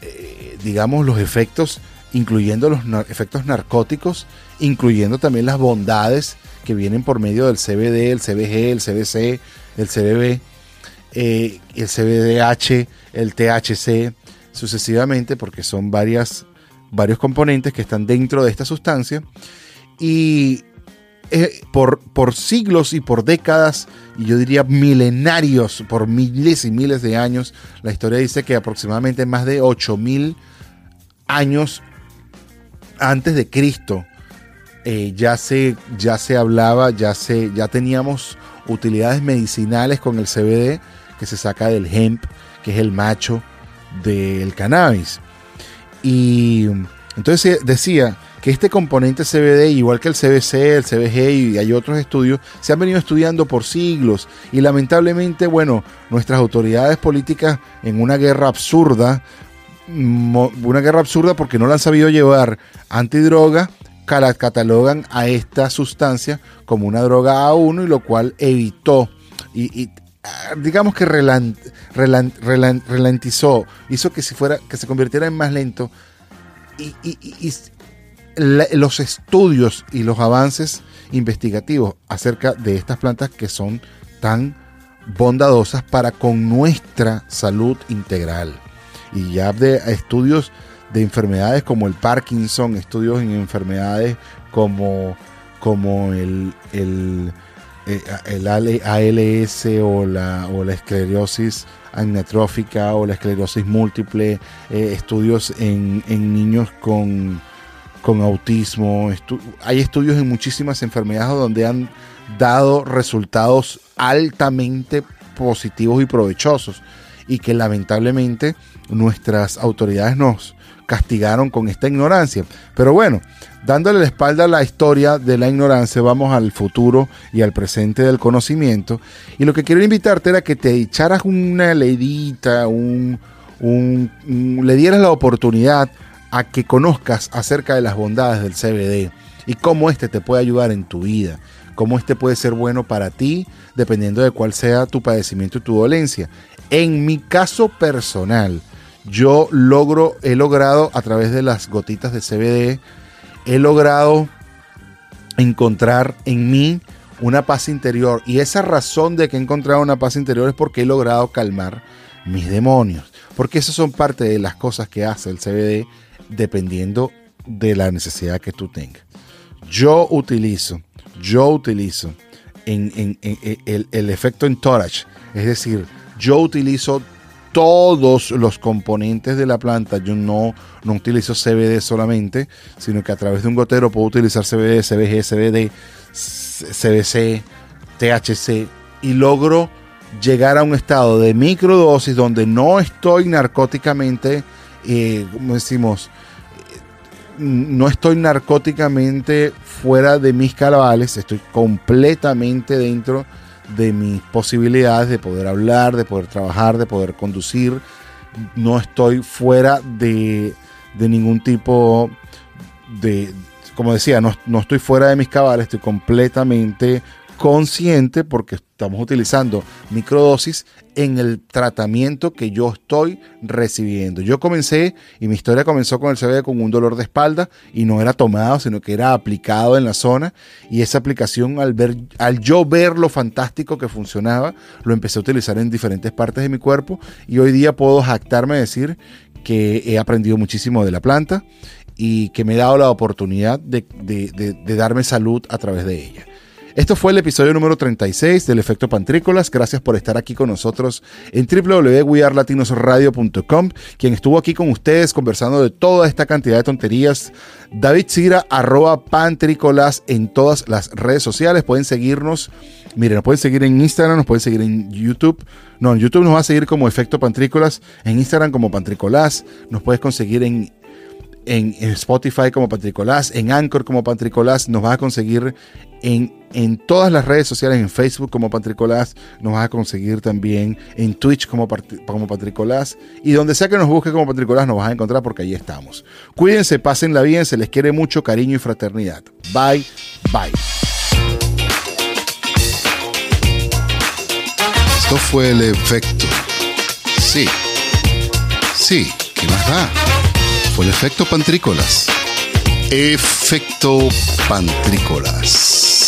eh, digamos, los efectos incluyendo los efectos narcóticos, incluyendo también las bondades que vienen por medio del CBD, el CBG, el CBC, el CBB, eh, el CBDH, el THC, sucesivamente, porque son varias, varios componentes que están dentro de esta sustancia. Y eh, por, por siglos y por décadas, y yo diría milenarios, por miles y miles de años, la historia dice que aproximadamente más de 8000 años antes de Cristo eh, ya, se, ya se hablaba, ya, se, ya teníamos utilidades medicinales con el CBD que se saca del hemp, que es el macho del cannabis. Y entonces decía que este componente CBD, igual que el CBC, el CBG y hay otros estudios, se han venido estudiando por siglos y lamentablemente, bueno, nuestras autoridades políticas en una guerra absurda una guerra absurda porque no la han sabido llevar antidroga, catalogan a esta sustancia como una droga A1 y lo cual evitó y, ah, digamos que ralentizó, hizo que, si fuera, que se convirtiera en más lento y, los estudios y los avances investigativos acerca de estas plantas que son tan bondadosas para con nuestra salud integral y ya de estudios de enfermedades como el Parkinson, estudios en enfermedades como, como el, el, eh, el ALS o la, o la esclerosis amiotrófica o la esclerosis múltiple, eh, estudios en, en, niños con, con autismo. hay estudios en muchísimas enfermedades donde han dado resultados altamente positivos y provechosos y que lamentablemente nuestras autoridades nos castigaron con esta ignorancia. Pero bueno, dándole la espalda a la historia de la ignorancia, vamos al futuro y al presente del conocimiento. Y lo que quiero invitarte era que te echaras una leidita, un, le dieras la oportunidad a que conozcas acerca de las bondades del CBD y cómo este te puede ayudar en tu vida, cómo este puede ser bueno para ti, dependiendo de cuál sea tu padecimiento y tu dolencia. En mi caso personal, yo logro, he logrado a través de las gotitas de CBD, he logrado encontrar en mí una paz interior. Y esa razón de que he encontrado una paz interior es porque he logrado calmar mis demonios. Porque esas son parte de las cosas que hace el CBD dependiendo de la necesidad que tú tengas. Yo utilizo, yo utilizo en, el, efecto entourage, es decir, yo utilizo todos los componentes de la planta. Yo no, no utilizo CBD solamente, sino que a través de un gotero puedo utilizar CBD, CBG, CBD, CBC, THC y logro llegar a un estado de microdosis donde no estoy narcóticamente, eh, como decimos, no estoy narcóticamente fuera de mis cabales, estoy completamente dentro de mis posibilidades de poder hablar, de poder trabajar, de poder conducir. No estoy fuera de, de ningún tipo de, como decía, no, no, estoy fuera de mis cabales, estoy completamente consciente porque estamos utilizando microdosis en el tratamiento que yo estoy recibiendo. Yo comencé y mi historia comenzó con el CBD con un dolor de espalda y no era tomado, sino que era aplicado en la zona y esa aplicación al ver al yo ver lo fantástico que funcionaba, lo empecé a utilizar en diferentes partes de mi cuerpo y hoy día puedo jactarme de decir que he aprendido muchísimo de la planta y que me he dado la oportunidad de, de darme salud a través de ella. Esto fue el episodio número 36 del Efecto Pantrícolas. Gracias por estar aquí con nosotros en www.wearlatinosradio.com. Quien estuvo aquí con ustedes conversando de toda esta cantidad de tonterías. David Cira, arroba pantrícolas en todas las redes sociales. Pueden seguirnos. Miren, nos pueden seguir en Instagram, nos pueden seguir en YouTube. No, en YouTube nos va a seguir como Efecto Pantrícolas. En Instagram como Pantrícolas. Nos puedes conseguir en en, Spotify como Patricolás, en Anchor como Patricolás, nos vas a conseguir en, en, todas las redes sociales, en Facebook como Patricolás, nos vas a conseguir también en Twitch como, como Patricolás y donde sea que nos busque como Patricolás nos vas a encontrar porque ahí estamos. Cuídense, pásenla bien, se les quiere mucho cariño y fraternidad. Bye, bye. Esto fue el efecto. Sí. Sí, ¿qué más da? el efecto pantrícolas. Efecto pantrícolas.